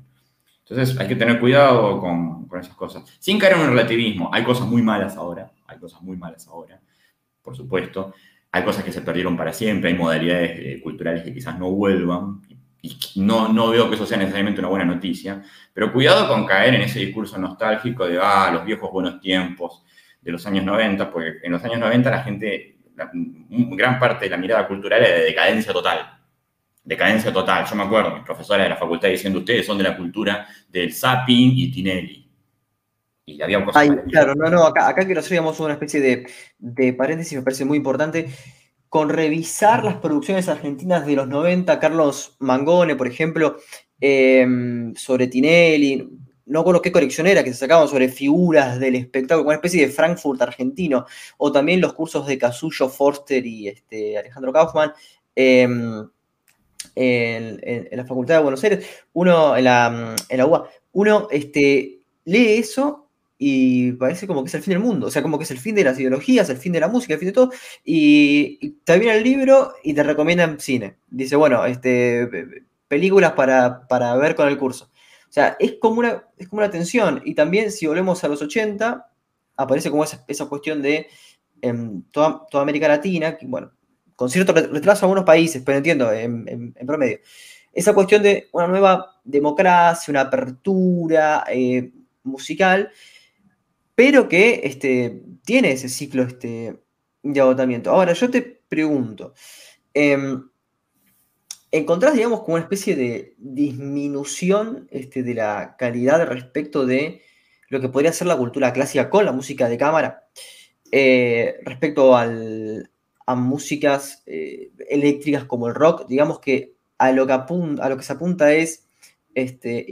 Entonces hay que tener cuidado con, con, esas cosas. Sin caer en un relativismo, hay cosas muy malas ahora, hay cosas muy malas ahora, por supuesto. Hay cosas que se perdieron para siempre, hay modalidades eh, culturales que quizás no vuelvan. Y no, no veo que eso sea necesariamente una buena noticia, pero cuidado con caer en ese discurso nostálgico de, ah, los viejos buenos tiempos de los años 90, porque en los años 90 la gente gran parte de la mirada cultural es de decadencia total. Decadencia total. Yo me acuerdo, mis profesores de la facultad diciendo, ustedes son de la cultura del zapping y Tinelli.
Y había cosas Ay, Claro, no, no, acá, acá quiero hacer, digamos, una especie de, de paréntesis, me parece muy importante. Con revisar las producciones argentinas de los 90, Carlos Mangone, por ejemplo, eh, sobre Tinelli, no con qué colección era, que se sacaban sobre figuras del espectáculo, una especie de Frankfurt argentino, o también los cursos de Casullo, Forster y este, Alejandro Kaufman em, en, la Facultad de Buenos Aires, uno en la, en la UBA, uno este, lee eso y parece como que es el fin del mundo, o sea, como que es el fin de las ideologías, el fin de la música, el fin de todo, y, te viene el libro y te recomiendan cine. Dice, bueno, este, películas para, para ver con el curso. O sea, es como una, es como una tensión. Y también si volvemos a los 80, aparece como esa, esa cuestión de em, toda, toda, América Latina, que, bueno, con cierto retraso a algunos países, pero entiendo, en, promedio. Esa cuestión de una nueva democracia, una apertura eh, musical, pero que este, tiene ese ciclo este, de agotamiento. Ahora, yo te pregunto, eh, encontrás, digamos, como una especie de disminución este, de la calidad respecto de lo que podría ser la cultura clásica con la música de cámara, eh, respecto al, a músicas eh, eléctricas como el rock, digamos que a lo que, a lo que se apunta es, este,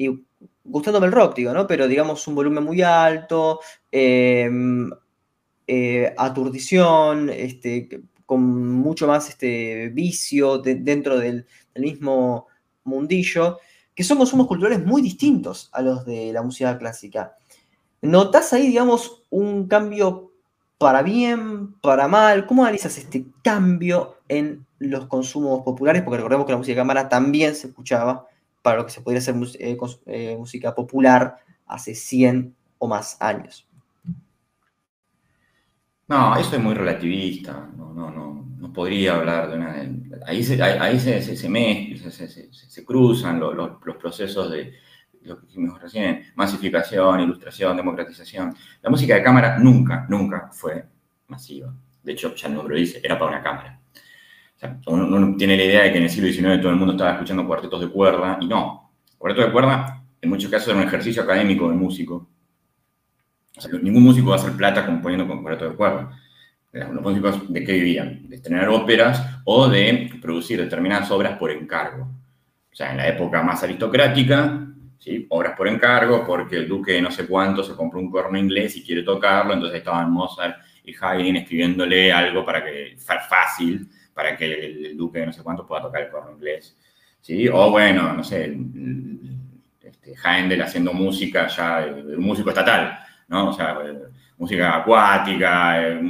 gustándome el rock, digo, ¿no? Pero digamos un volumen muy alto, em, eh, aturdición, este, con mucho más este, vicio dentro del, mismo mundillo, que son consumos culturales muy distintos a los de la música clásica. ¿Notas ahí, digamos, un cambio para bien, para mal? ¿Cómo analizas este cambio en los consumos populares? Porque recordemos que la música de cámara también se escuchaba para lo que se podría hacer eh, eh, música popular hace 100 o más años.
No, eso es muy relativista. No, no, no, no podría hablar de una. Ahí se, ahí se, se, se, se, cruzan los, los, los, procesos de lo que dijimos recién: masificación, ilustración, democratización. La música de cámara nunca, nunca fue masiva. De hecho, ya el nombre lo dice, era para una cámara. Uno, tiene la idea de que en el siglo XIX todo el mundo estaba escuchando cuartetos de cuerda, y no. Cuarteto de cuerda, en muchos casos, era un ejercicio académico del músico. Ningún músico va a hacer plata componiendo con cuarteto de cuerda. Los músicos, ¿de qué vivían? De estrenar óperas o de producir determinadas obras por encargo. O sea, en la época más aristocrática, ¿sí? obras por encargo, porque el duque no sé cuánto se compró un corno inglés y quiere tocarlo, entonces estaban Mozart y Haydn escribiéndole algo para que, fácil, para que el, duque de no sé cuánto pueda tocar el corno inglés. ¿sí? O bueno, no sé, este, Handel haciendo música ya, un músico estatal, ¿no? O sea, música acuática, eh,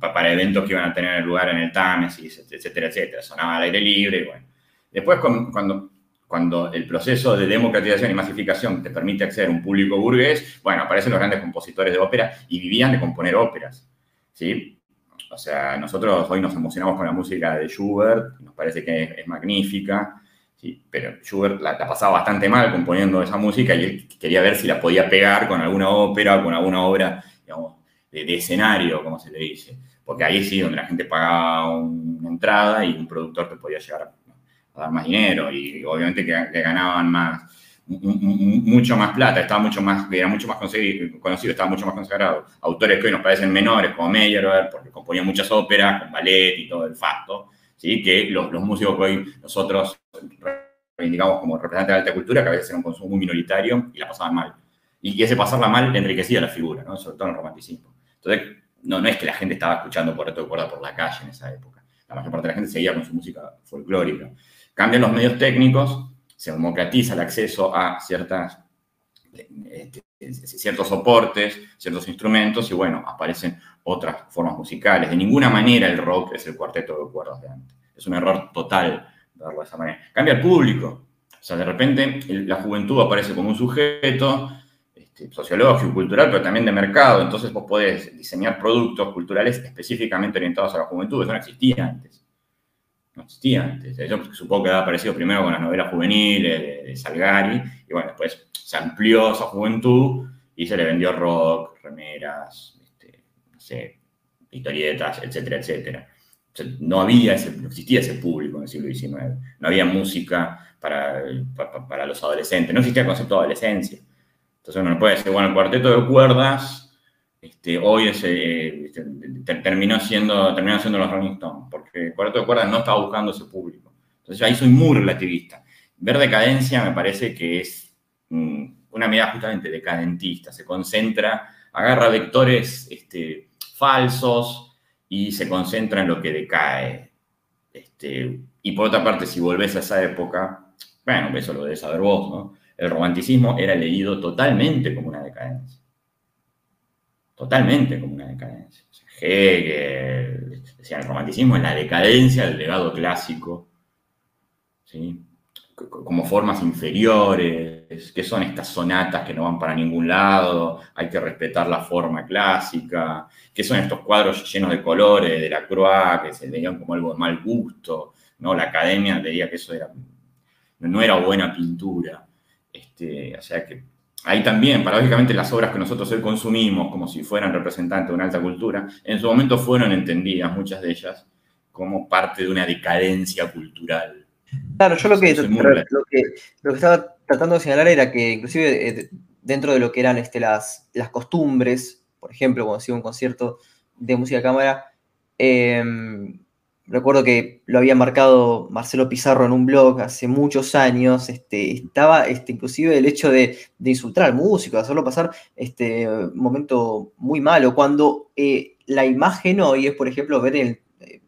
para eventos que iban a tener lugar en el Támesis, etcétera, etcétera. Sonaba al aire libre, bueno. Después, cuando, cuando el proceso de democratización y masificación te permite acceder a un público burgués, bueno, aparecen los grandes compositores de ópera y vivían de componer óperas, ¿sí? O sea, nosotros hoy nos emocionamos con la música de Schubert, nos parece que es, magnífica, pero Schubert la, pasaba bastante mal componiendo esa música y él quería ver si la podía pegar con alguna ópera con alguna obra, digamos, de, escenario, como se le dice. Porque ahí sí, donde la gente pagaba una entrada y un productor te podía llegar a, dar más dinero y obviamente que ganaban más mucho más plata, estaba mucho más, era mucho más conocido, estaba mucho más consagrado. Autores que hoy nos parecen menores, como Meyerbeer, porque componía muchas óperas, con ballet y todo el fasto, ¿sí? que los, los músicos que hoy nosotros reivindicamos como representantes de alta cultura, que a veces era un consumo muy minoritario y la pasaban mal. Y ese pasarla mal enriquecía la figura, ¿no? sobre todo en el romanticismo. Entonces, no, no es que la gente estaba escuchando por reto de cuerda por la calle en esa época. La mayor parte de la gente seguía con su música folclórica. Cambian los medios técnicos, se democratiza el acceso a ciertas, este, ciertos soportes, ciertos instrumentos, y bueno, aparecen otras formas musicales. De ninguna manera el rock es el cuarteto de cuerdas de antes. Es un error total verlo de esa manera. Cambia el público. O sea, de repente la juventud aparece como un sujeto este, sociológico, cultural, pero también de mercado. Entonces vos podés diseñar productos culturales específicamente orientados a la juventud. Eso no existía antes no existía antes. Yo supongo que ha aparecido primero con las novelas juveniles de, Salgari, y bueno, después se amplió esa juventud y se le vendió rock, remeras, este, no sé, historietas, etcétera, etcétera. no había no existía ese público en el siglo XIX, no había música para, para, los adolescentes, no existía el concepto de adolescencia. Entonces uno no puede decir, bueno, el cuarteto de cuerdas este, hoy este, terminó, siendo, terminó siendo los Rolling Stones, porque el cuarto de cuerdas no estaba buscando ese público. Entonces ahí soy muy relativista. Ver decadencia me parece que es mm, una medida justamente decadentista, se concentra, agarra vectores este, falsos y se concentra en lo que decae. Este, y por otra parte, si volvés a esa época, bueno, eso lo debes saber vos, ¿no? El romanticismo era leído totalmente como una decadencia totalmente como una decadencia. Hegel decía el romanticismo es la decadencia del legado clásico, ¿sí? como formas inferiores, que son estas sonatas que no van para ningún lado, hay que respetar la forma clásica, que son estos cuadros llenos de colores de la Croix, que se veían como algo de mal gusto, ¿no? La academia diría que eso era, no era buena pintura. Este, o sea que ahí también, paradójicamente, las obras que nosotros hoy consumimos como si fueran representantes de una alta cultura, en su momento fueron entendidas, muchas de ellas, como parte de una decadencia cultural.
Claro, yo lo que, lo que, estaba tratando de señalar era que inclusive eh, dentro de lo que eran este, las, las costumbres, por ejemplo, cuando hacía un concierto de música de cámara, eh, recuerdo que lo había marcado Marcelo Pizarro en un blog hace muchos años, este, estaba este, inclusive el hecho de, insultar al músico, de hacerlo pasar este momento muy malo, cuando eh, la imagen hoy es, por ejemplo, ver el, eh,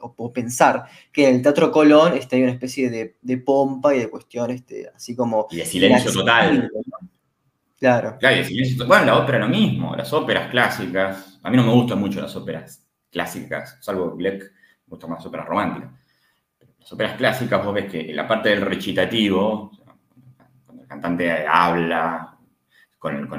o, pensar que en el Teatro Colón este, hay una especie de, pompa y de cuestión este, así como...
Y de silencio total.
Claro.
claro bueno, la ópera lo mismo, las óperas clásicas, a mí no me gustan mucho las óperas clásicas, salvo Gleck, mucho más óperas románticas. Las óperas clásicas, vos ves que en la parte del recitativo, cuando el cantante habla, con,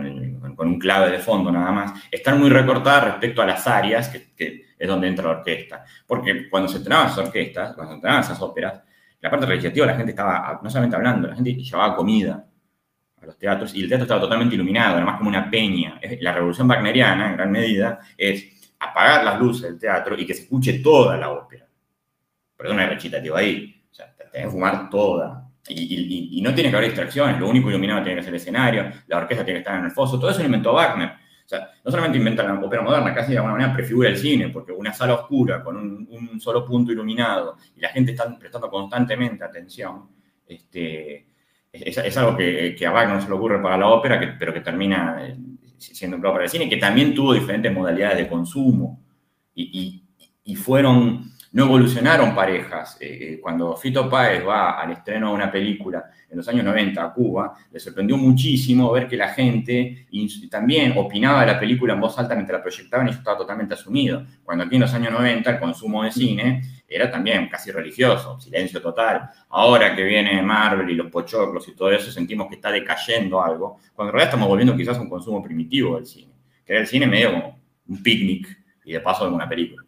un clave de fondo nada más, están muy recortadas respecto a las áreas que, es donde entra la orquesta. Porque cuando se entrenaban esas orquestas, cuando se entrenaban esas óperas, la parte recitativa la gente estaba no solamente hablando, la gente llevaba comida a los teatros y el teatro estaba totalmente iluminado, además como una peña. La revolución wagneriana, en gran medida, es apagar las luces del teatro y que se escuche toda la ópera. No hay recitativo ahí. O sea, tenés que fumar toda. Y, no tiene que haber distracciones, lo único iluminado tiene que ser el escenario, la orquesta tiene que estar en el foso, todo eso lo inventó Wagner. O sea, no solamente inventa la ópera moderna, casi de alguna manera prefigura el cine, porque una sala oscura con un, solo punto iluminado y la gente está prestando constantemente atención, este, es, algo que, a Wagner se le ocurre para la ópera, pero que termina siendo un para el cine, que también tuvo diferentes modalidades de consumo y, y fueron no evolucionaron parejas. Eh, eh, cuando Fito Páez va al estreno de una película en los años 90 a Cuba, le sorprendió muchísimo ver que la gente también opinaba de la película en voz alta mientras la proyectaban y eso estaba totalmente asumido. Cuando aquí en los años 90 el consumo de cine era también casi religioso, silencio total. Ahora que viene Marvel y los pochoclos y todo eso, sentimos que está decayendo algo, cuando en realidad estamos volviendo quizás a un consumo primitivo del cine, que era el cine medio como un picnic y de paso de una película.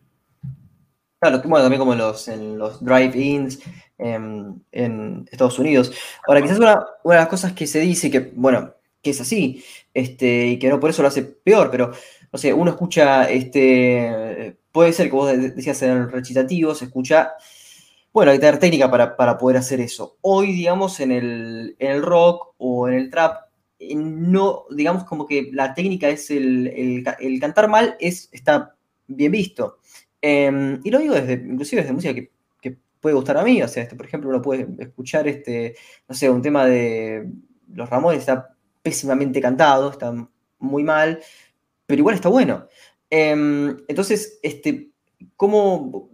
Claro, también como en los, en los drive-ins en, Estados Unidos. Ahora, quizás una, una, de las cosas que se dice, que, bueno, que es así, este, y que no por eso lo hace peor, pero, no sé, uno escucha, este, puede ser que vos decías en el recitativo, se escucha, bueno, hay que tener técnica para, poder hacer eso. Hoy, digamos, en el, en el rock o en el trap, eh, no, digamos como que la técnica es el, el, cantar mal, es, está bien visto. Em, y lo digo desde, inclusive desde música que, puede gustar a mí, o sea, este, por ejemplo, uno puede escuchar, este, no sé, un tema de Los Ramones, está pésimamente cantado, está muy mal, pero igual está bueno. Em, entonces, este, ¿cómo,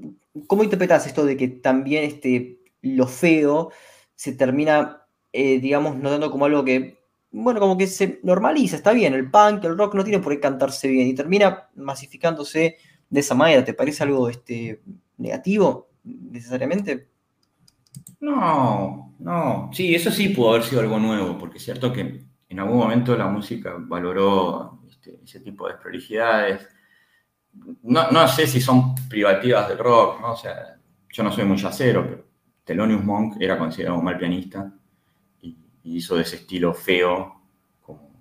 ¿cómo interpretas esto de que también este, lo feo se termina, eh, digamos, notando como algo que, bueno, como que se normaliza, está bien, el punk, el rock no tiene por qué cantarse bien y termina masificándose de esa manera? ¿Te parece algo este, negativo necesariamente?
No, no. Sí, eso sí pudo haber sido algo nuevo, porque es cierto que en algún momento la música valoró este, ese tipo de desprolijidades. No, sé si son privativas del rock, ¿no? O sea, yo no soy muy yacero, pero Thelonious Monk era considerado un mal pianista y, hizo de ese estilo feo como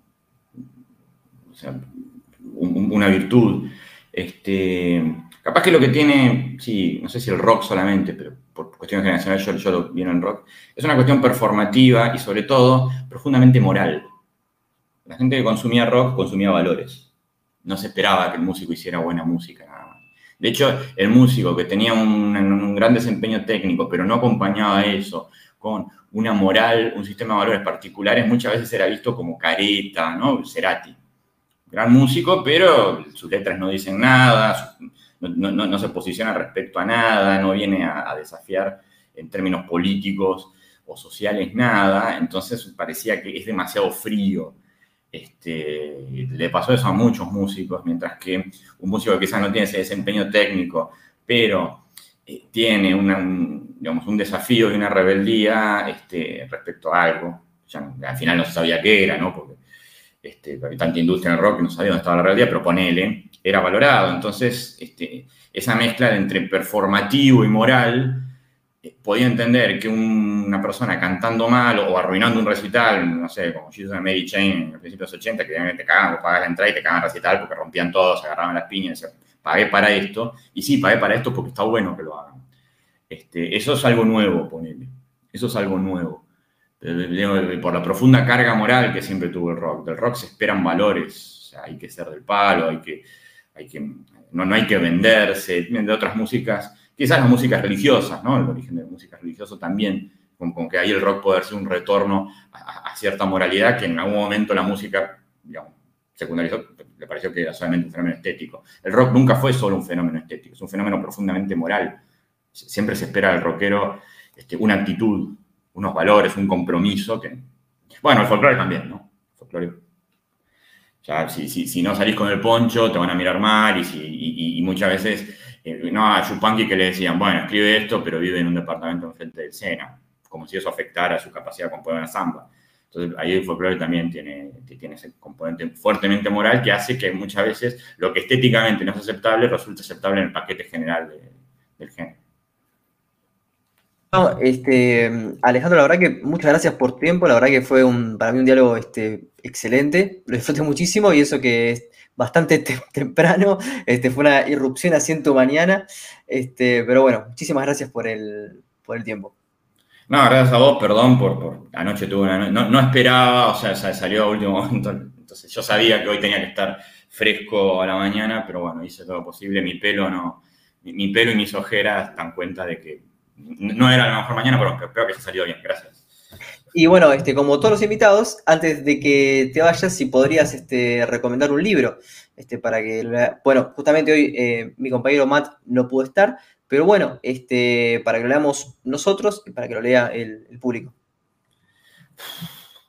una virtud. Este, capaz que lo que tiene, sí, no sé si el rock solamente, pero por cuestiones generacionales yo, lo viene en rock, es una cuestión performativa y sobre todo profundamente moral. La gente que consumía rock consumía valores. No se esperaba que el músico hiciera buena música. De hecho, el músico que tenía un, gran desempeño técnico, pero no acompañaba eso con una moral, un sistema de valores particulares, muchas veces era visto como careta, ¿no? Cerati gran músico, pero sus letras no dicen nada, no, se posiciona respecto a nada, no viene a, desafiar en términos políticos o sociales nada, entonces parecía que es demasiado frío. Este, le pasó eso a muchos músicos, mientras que un músico que quizás no tiene ese desempeño técnico, pero eh, tiene un, digamos, un desafío y una rebeldía este, respecto a algo, al final no se sabía qué era, ¿no? Porque este, tanta industria en el rock que no sabía dónde estaba la realidad, pero ponele, era valorado. Entonces, este, esa mezcla entre performativo y moral, podía entender que una persona cantando mal o arruinando un recital, no sé, como Jesus and Mary Chain en los principios de los 80, que te cagaban, pagas la entrada y te cagaban el recital porque rompían todos, agarraban las piñas decían, pagué para esto. Y sí, pagué para esto porque está bueno que lo hagan. Este, eso es algo nuevo, ponele. Eso es algo nuevo por la profunda carga moral que siempre tuvo el rock. Del rock se esperan valores, hay que ser del palo, hay que, hay que, no, no hay que venderse, de otras músicas, quizás las músicas religiosas, ¿no? El origen de la música religiosa también, con, que ahí el rock puede ser un retorno a, cierta moralidad que en algún momento la música, digamos, secundarizó, le pareció que era solamente un fenómeno estético. El rock nunca fue solo un fenómeno estético, es un fenómeno profundamente moral. Siempre se espera del rockero este, una actitud, unos valores, un compromiso que... Bueno, el folclore también, ¿no? El folclore. Ya, si, si, no salís con el poncho, te van a mirar mal y, muchas veces, eh, no, a Chupanqui que le decían, bueno, escribe esto, pero vive en un departamento enfrente del Sena, como si eso afectara su capacidad de componer una samba. Entonces, ahí el folclore también tiene, tiene ese componente fuertemente moral que hace que muchas veces lo que estéticamente no es aceptable resulte aceptable en el paquete general del género.
este, Alejandro, la verdad que muchas gracias por tiempo, la verdad que fue un, para mí un diálogo este, excelente, lo disfruté muchísimo y eso que es bastante temprano, este, fue una irrupción tu mañana, este, pero bueno, muchísimas gracias por el, por el tiempo.
No, gracias a vos, perdón por, anoche tuve una, no, no, esperaba, o sea, salió a último momento, entonces yo sabía que hoy tenía que estar fresco a la mañana, pero bueno, hice todo lo posible, mi pelo no, mi, pelo y mis ojeras dan cuenta de que no era la mejor mañana, pero espero que se salió bien, gracias.
Y bueno, este, como todos los invitados, antes de que te vayas, si podrías este, recomendar un libro, este, para que, bueno, justamente hoy eh, mi compañero Matt no pudo estar, pero bueno, este, para que lo leamos nosotros y para que lo lea el, público.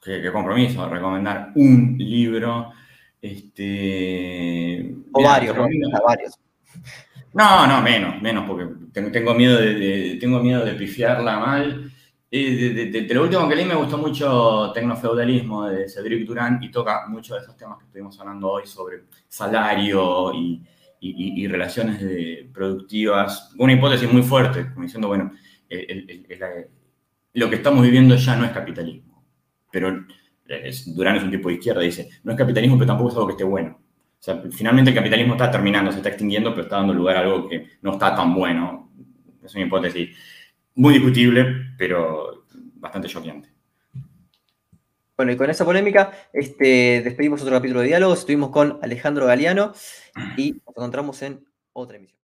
Qué, compromiso, recomendar un libro. Este,
o varios, varios.
No, no, menos, menos, porque tengo, miedo de, tengo miedo de pifiarla mal. De, lo último que leí me gustó mucho Tecnofeudalismo de Cedric Durán y toca mucho de esos temas que estuvimos hablando hoy sobre salario y, y, relaciones productivas, una hipótesis muy fuerte, como diciendo, bueno, lo que estamos viviendo ya no es capitalismo, pero Durán es un tipo de izquierda, dice, no es capitalismo, pero tampoco es algo que esté bueno. O sea, finalmente el capitalismo está terminando, se está extinguiendo, pero está dando lugar a algo que no está tan bueno. Es una hipótesis muy discutible, pero bastante choqueante.
Bueno, y con esa polémica, este, despedimos otro capítulo de diálogos. Estuvimos con Alejandro Galeano y nos encontramos en otra emisión.